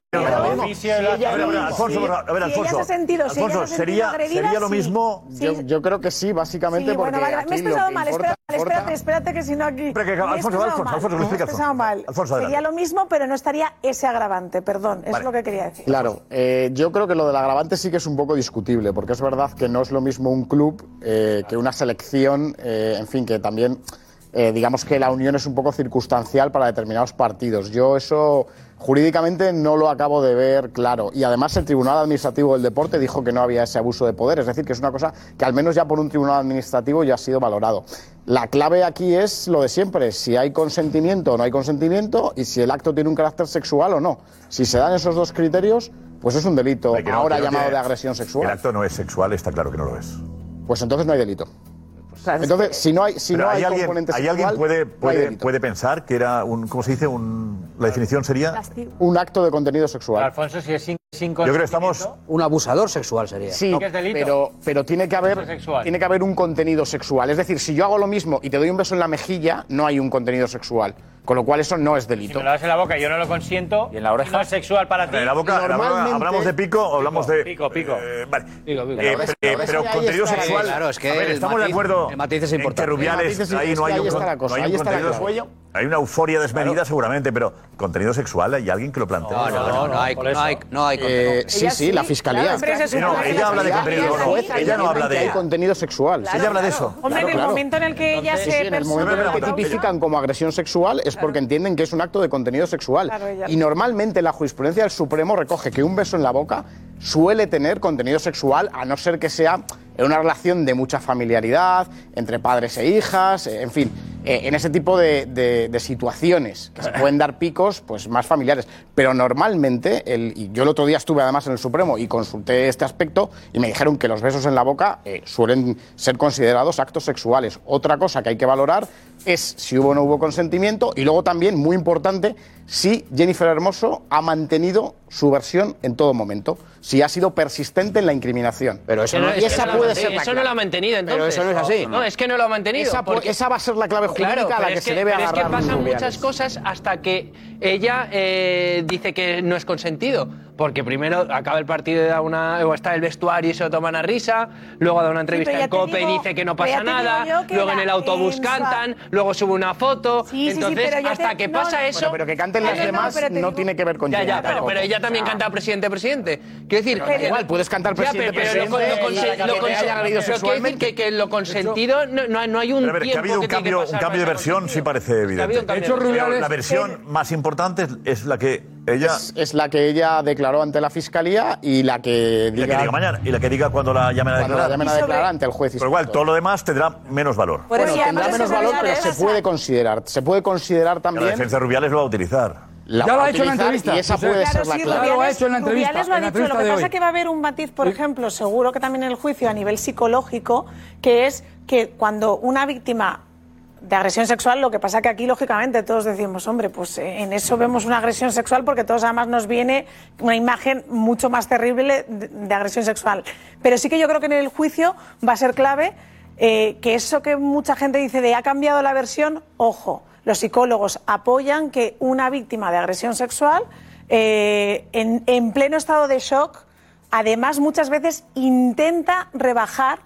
Si Alfonso, sentido- Alfonso, sería, agredida, sería lo sí. mismo. Yo, yo creo que sí, básicamente Sí, porque bueno, vale, me he expresado mal. importa- Espérate, espérate, espérate, que si no aquí. Que- Alfonso, Alfonso. Alfonso, Me he expresado mal. Alfonso. Sería lo mismo, pero no estaría ese agravante, perdón. Eso es lo que quería decir. Claro, eh, yo creo que lo del agravante sí que es un poco discutible, porque es verdad que no es lo mismo un club eh, que una selección, eh, en fin, que también eh, digamos que la unión es un poco circunstancial para determinados partidos. Yo eso jurídicamente no lo acabo de ver claro. Y además el Tribunal Administrativo del Deporte dijo que no había ese abuso de poder, es decir, que es una cosa que al menos ya por un Tribunal Administrativo ya ha sido valorado. La clave aquí es lo de siempre, si hay consentimiento o no hay consentimiento y si el acto tiene un carácter sexual o no. Si se dan esos dos criterios, pues es un delito, no, ahora llamado de agresión El sexual. acto no es sexual, está claro que no lo es. Pues entonces no hay delito. Entonces, si no hay, si no hay, hay, alguien, componente hay sexual, alguien puede, no hay puede, pensar que era un, ¿cómo se dice? Un, la definición sería. Un acto de contenido sexual. Alfonso, si es sin, sin Yo creo que estamos. Un abusador sexual sería. Sí, ¿Qué es delito? pero, pero tiene, que haber, tiene que haber un contenido sexual. Es decir, si yo hago lo mismo y te doy un beso en la mejilla, no hay un contenido sexual. Con lo cual eso no es Si delito. me lo das en la boca y yo no lo consiento, ¿Y en la oreja? no es sexual para ti. En la boca, en la boca, Normalmente- ¿hablamos de pico o hablamos de. Pico, pico. Eh, vale. Pico, pico. Eh, eh, pero ahí contenido está, sexual. claro, es que a ver, estamos de matiz- acuerdo. el matiz es en que importante. Rubiales, El matiz es- ahí es no hay ahí un, está con- la cosa, no hay ahí un está la contenido. Hay una euforia desmedida seguramente, pero contenido sexual hay alguien que lo plantea. No, no, no, no hay, no hay, no hay Eh, sí, sí, la fiscalía. no, ella habla de contenido, no, ella no habla que hay de. contenido sexual. Ella habla de eso. Hombre, Claro, en el claro. momento en el que ella se sí, en el momento en el que tipifican como agresión sexual es porque entienden que es un acto de contenido sexual. Y normalmente la jurisprudencia del Supremo recoge que un beso en la boca suele tener contenido sexual, a no ser que sea en una relación de mucha familiaridad, entre padres e hijas, eh, en fin, eh, en ese tipo de, de- situaciones que se pueden dar picos pues más familiares. Pero normalmente, el, y yo el otro día estuve además en el Supremo y consulté este aspecto y me dijeron que los besos en la boca eh, suelen ser considerados actos sexuales. Otra cosa que hay que valorar es si hubo o no hubo consentimiento y luego también, muy importante, si Jennifer Hermoso ha mantenido su versión en todo momento, si ha sido persistente en la incriminación. Pero eso no, y esa puede ser la Eso no lo ha mantenido, entonces. Pero eso no es así. No, es que no lo ha mantenido. Esa, porque- esa va a ser la clave jurídica Claro, a la que es se debe pero es que pasan muchas cosas hasta que ella eh, dice que no es consentido. Porque primero acaba el partido y da una, o está el vestuario y se lo toman a risa, luego da una entrevista ya en COPE y dice que no pasa nada, luego en el autobús en su- cantan, luego sube una foto. Sí, sí, sí, entonces, ya hasta te- que no, pasa no, eso. Bueno, pero que canten No, las no, no, demás no digo- tiene que ver con Ya, ya, pero, ella también canta presidente, presidente. Quiero decir, Pero igual, puedes cantar presidente, pero, presidente, que lo consentido no, no, hay- no un ver, que tiempo ha habido un cambio, de versión, sí parece ha evidente. habido un cambio De hecho, La versión más importante es la que ella. Es, es la que ella declaró ante la fiscalía y la que y la que diga mañana. Y la que diga cuando la llamen a cuando la declarar. llamen a declarar ante el juez. Pero igual, todo lo demás tendrá menos valor. Bueno, tendrá menos valor, pero se puede considerar. Se puede considerar La también. defensa de Rubiales lo va a utilizar. la Ya lo va ha a hecho en la utilizar entrevista, Y esa puede Claro, ser la sí, clave. Rubiales- lo ha hecho en la entrevista, Rubiales lo ha en la dicho. Lo que pasa es que va a haber un matiz, por ejemplo, seguro que también en el juicio a nivel psicológico, que es que cuando una víctima de agresión sexual, lo que pasa que aquí, lógicamente, todos decimos, hombre, pues eh, en eso vemos una agresión sexual porque todos además nos viene una imagen mucho más terrible de, agresión sexual. Pero sí que yo creo que en el juicio va a ser clave eh, que eso que mucha gente dice de ha cambiado la versión, ojo, los psicólogos apoyan que una víctima de agresión sexual, eh, en, en pleno estado de shock, además muchas veces intenta rebajar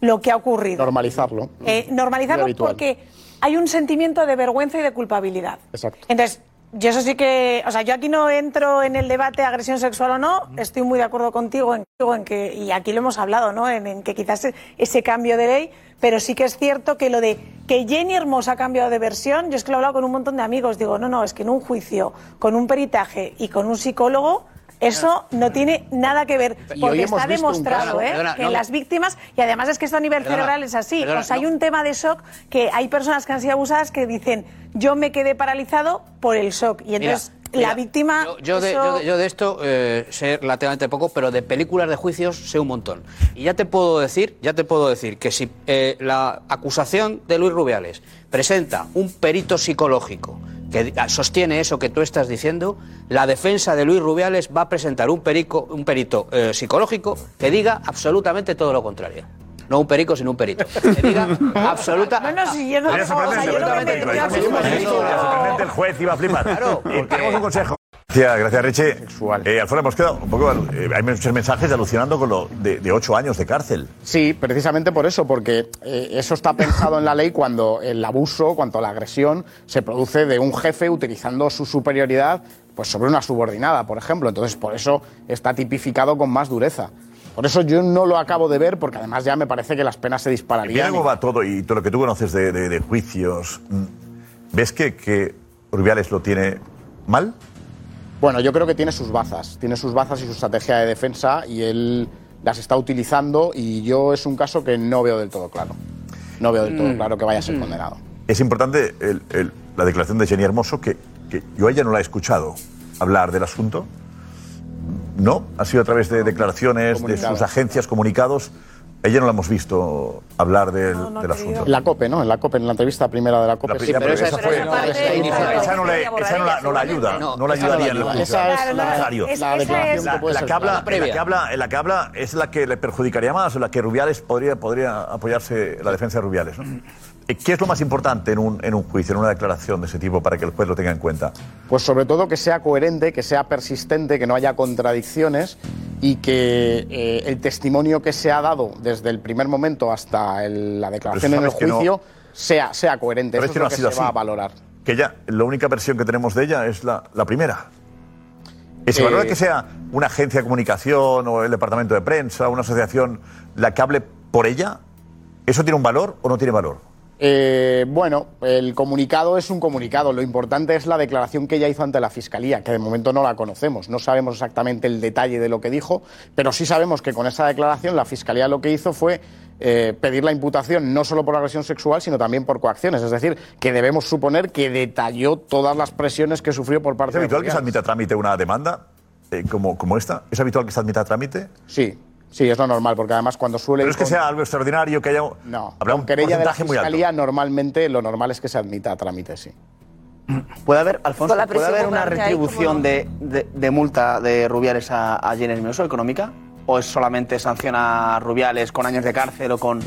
lo que ha ocurrido. Normalizarlo. Eh, normalizarlo porque hay un sentimiento de vergüenza y de culpabilidad. Exacto. Entonces, yo eso sí que, o sea, yo aquí no entro en el debate de agresión sexual o no, estoy muy de acuerdo contigo en, en que, y aquí lo hemos hablado, ¿no? En, en que quizás ese cambio de ley, pero sí que es cierto que lo de que Jenny Hermosa ha cambiado de versión, yo es que lo he hablado con un montón de amigos, digo, no, no, es que en un juicio, con un peritaje y con un psicólogo, eso no tiene nada que ver, porque está demostrado ¿eh? perdona, que no. las víctimas, y además es que esto a nivel Perdona, cerebral es así, perdona, o sea, hay un tema de shock que hay personas que han sido abusadas que dicen, yo me quedé paralizado por el shock, y entonces Mira, la víctima... Yo, yo de, yo de- yo de esto eh, sé relativamente poco, pero de películas de juicios sé un montón. Y ya te puedo decir, ya te puedo decir que si eh, la acusación de Luis Rubiales presenta un perito psicológico que sostiene eso que tú estás diciendo, la defensa de Luis Rubiales va a presentar un, perico, un perito eh, psicológico que diga absolutamente todo lo contrario. No un perico, sino un perito. Que diga absoluta. No, no, si yo no- Sería sorprendente, o sea, yo no me sorprendente, metería sorprendente, sorprendente, El juez iba a flipar. Claro, Y tenemos un consejo. Gracias, gracias Reche. Eh, Alfredo, hemos quedado un poco. eh, hay muchos mensajes alucinando con lo de, de ocho años de cárcel. Sí, precisamente por eso, porque eh, eso está pensado en la ley cuando el abuso, cuando la agresión se produce de un jefe utilizando su superioridad pues sobre una subordinada, por ejemplo. Entonces, por eso está tipificado con más dureza. Por eso yo no lo acabo de ver, porque además ya me parece que las penas se Mira dispararían. cómo va todo y todo lo que tú conoces de, de- de juicios. mm, ¿Ves que, que Rubiales lo tiene mal? Bueno, yo creo que tiene sus bazas, tiene sus bazas y su estrategia de defensa y él las está utilizando y yo es un caso que no veo del todo claro. No veo del todo Mm. claro que vaya a ser condenado. Es importante el- el- la declaración de Jenny Hermoso, que, que yo a ella no la he escuchado hablar del asunto. No, ha sido a través de declaraciones de sus agencias, comunicados. Ella no la hemos visto hablar del, del asunto. En la COPE, ¿no? En la COPE, en la entrevista primera de la COPE. La primera, pero esa fue- esa no le- esa no la- no la ayuda, no la ayudaría en el juicio. Esa es la, Necesario. la declaración La, que puede la ser que habla, previa. la que habla, en la que habla es la que le perjudicaría más, o la que Rubiales podría, podría apoyarse la defensa de Rubiales. ¿no? Eh, ¿Qué es lo más importante en un, en un juicio, en una declaración de ese tipo, para que el juez lo tenga en cuenta? Pues sobre todo que sea coherente, que sea persistente, que no haya contradicciones y que eh, el testimonio que se ha dado desde el primer momento hasta el- la declaración en el no- juicio sea, sea coherente. Eso es es que no lo que se va a valorar. Que ella, la única versión que tenemos de ella es la, la primera. ¿Se Eh, valora que sea una agencia de comunicación o el departamento de prensa, una asociación, la que hable por ella? ¿Eso tiene un valor o no tiene valor? Eh, bueno, el comunicado es un comunicado. Lo importante es la declaración que ella hizo ante la Fiscalía, que de momento no la conocemos. No sabemos exactamente el detalle de lo que dijo, pero sí sabemos que con esa declaración la Fiscalía lo que hizo fue eh, pedir la imputación no solo por agresión sexual, sino también por coacciones. Es decir, que debemos suponer que detalló todas las presiones que sufrió por ¿Es parte de habitual que se admita a trámite una demanda eh, como, como esta? ¿Es habitual que se admita a trámite? Sí, sí, es lo normal, porque además cuando suele Pero es que con- sea algo extraordinario, que haya No, habrá con un querella de la porcentaje muy alto. Fiscalía normalmente lo normal es que se admita a trámite, sí. ¿Puede haber, Alfonso, ¿puede haber una que hay, ¿cómo retribución de, de- de multa de Rubiales a, a Jenny Hermoso económica? ¿O es solamente sanciona a Rubiales con años de cárcel o con.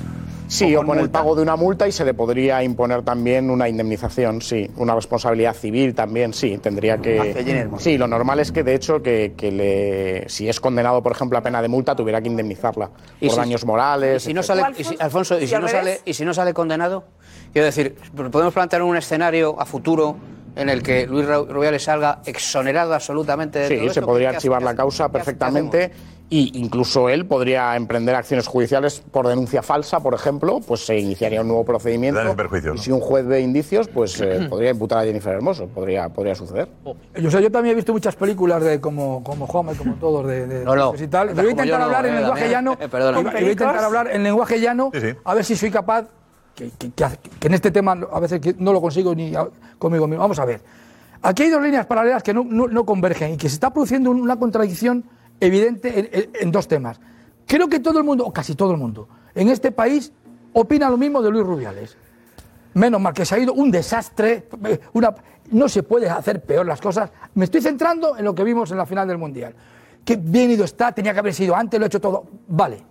Sí, o con el pago de una multa y se le podría imponer también una indemnización, sí. Una responsabilidad civil también, sí. Tendría que. Sí, lo normal es que, de hecho, que, que le, si es condenado, por ejemplo, a pena de multa, tuviera que indemnizarla Y por si- daños morales. Y si no sale, y si- Alfonso, y ¿Y si no sale, y si no sale condenado, quiero decir, podemos plantear un escenario a futuro en el que Luis Ru- Rubiales salga exonerado absolutamente de todo Sí, esto, se podría ¿qué archivar la causa perfectamente y incluso él podría emprender acciones judiciales por denuncia falsa, por ejemplo, pues se iniciaría un nuevo procedimiento. Y si un juez ve indicios, pues eh, podría imputar a Jennifer Hermoso, podría, podría suceder. Yo, sé, yo también he visto muchas películas de como, como Juanma y como todos de, de No, no. y tal. Voy a intentar yo hablar en lenguaje llano. Voy a intentar hablar en lenguaje llano Sí, sí. a ver si soy capaz que, en este tema a veces no lo consigo ni conmigo mismo. Vamos a ver. Aquí hay dos líneas paralelas que no, convergen y que se está produciendo una contradicción evidente en, dos temas. Creo que todo el mundo, o casi todo el mundo, en este país opina lo mismo de Luis Rubiales. Menos mal que se ha ido un desastre. eh, Una, no se puede hacer peor las cosas. Me estoy centrando en lo que vimos en la final del Mundial. Qué bien ido está, tenía que haber sido antes, lo ha hecho todo. Vale.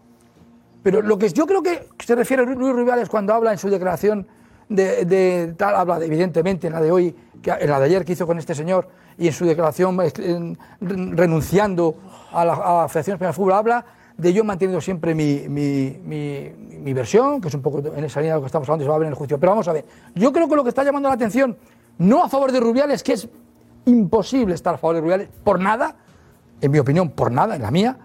Pero lo que yo creo que se refiere Luis Rubiales cuando habla en su declaración de, tal, habla de, evidentemente en la de hoy, en la de ayer que hizo con este señor, y en su declaración en- renunciando a la, a Federación Española de Fútbol, habla de yo manteniendo siempre mi- mi versión, que es un poco en esa línea de lo que estamos hablando, y se va a ver en el juicio. Pero vamos a ver, yo creo que lo que está llamando la atención, no a favor de Rubiales, que es imposible estar a favor de Rubiales, por nada, en mi opinión, por nada, en la mía,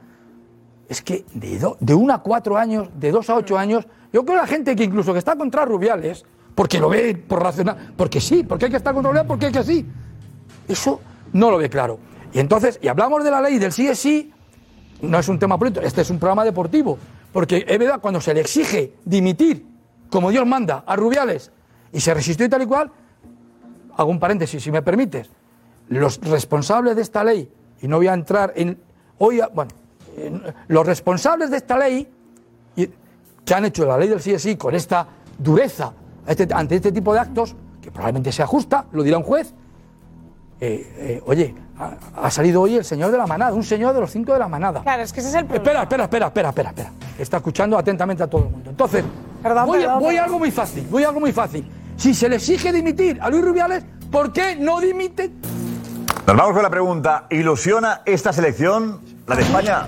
es que de, do- de 1 a 4 años, de 2 a 8 años, yo creo que la gente que incluso que está contra Rubiales, porque lo ve por racional, porque sí, porque hay que estar contra Rubiales, porque hay que sí, eso no lo ve claro. Y entonces, y hablamos de la ley del sí es sí, no es un tema político, este es un programa deportivo, porque es verdad, cuando se le exige dimitir, como Dios manda, a Rubiales, y se resistió y tal y cual, hago un paréntesis, si me permites, los responsables de esta ley, y no voy a entrar en, hoy, bueno, en- los responsables de esta ley, que han hecho la ley del sí es sí con esta dureza este- ante este tipo de actos, que probablemente sea justa, lo dirá un juez, eh, eh, oye, ha, ha salido hoy el señor de la manada, un señor de los cinco de la manada. Claro, es que ese es el problema. Espera, espera, espera, espera, espera, espera. Está escuchando atentamente a todo el mundo. Entonces, Perdón, voy, perdón, voy a algo muy fácil, voy a algo muy fácil. Si se le exige dimitir a Luis Rubiales, ¿por qué no dimite? Nos vamos con la pregunta. ¿Ilusiona esta selección, la de España?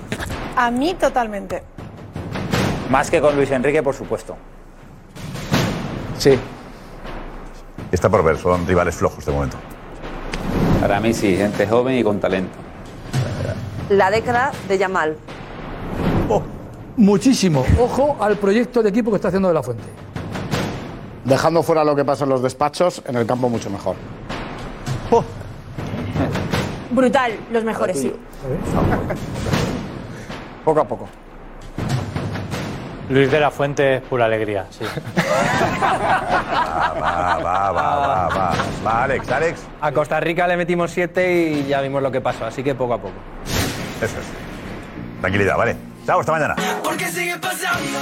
A mí totalmente. Más que con Luis Enrique, por supuesto. Sí. Está por ver, son rivales flojos de momento. Para mí sí, gente joven y con talento. La década de Yamal. Muchísimo. Ojo al proyecto de equipo que está haciendo de la Fuente. Dejando fuera lo que pasa en los despachos, en el campo mucho mejor. Brutal, los mejores, sí. Poco a poco. Luis de la Fuente, pura alegría, sí. Va, va, va, va, va. Va, Alex, Alex. A Costa Rica le metimos siete y ya vimos lo que pasó, así que poco a poco. Eso es. Tranquilidad, ¿vale? Chao, hasta mañana. Porque sigue pasando.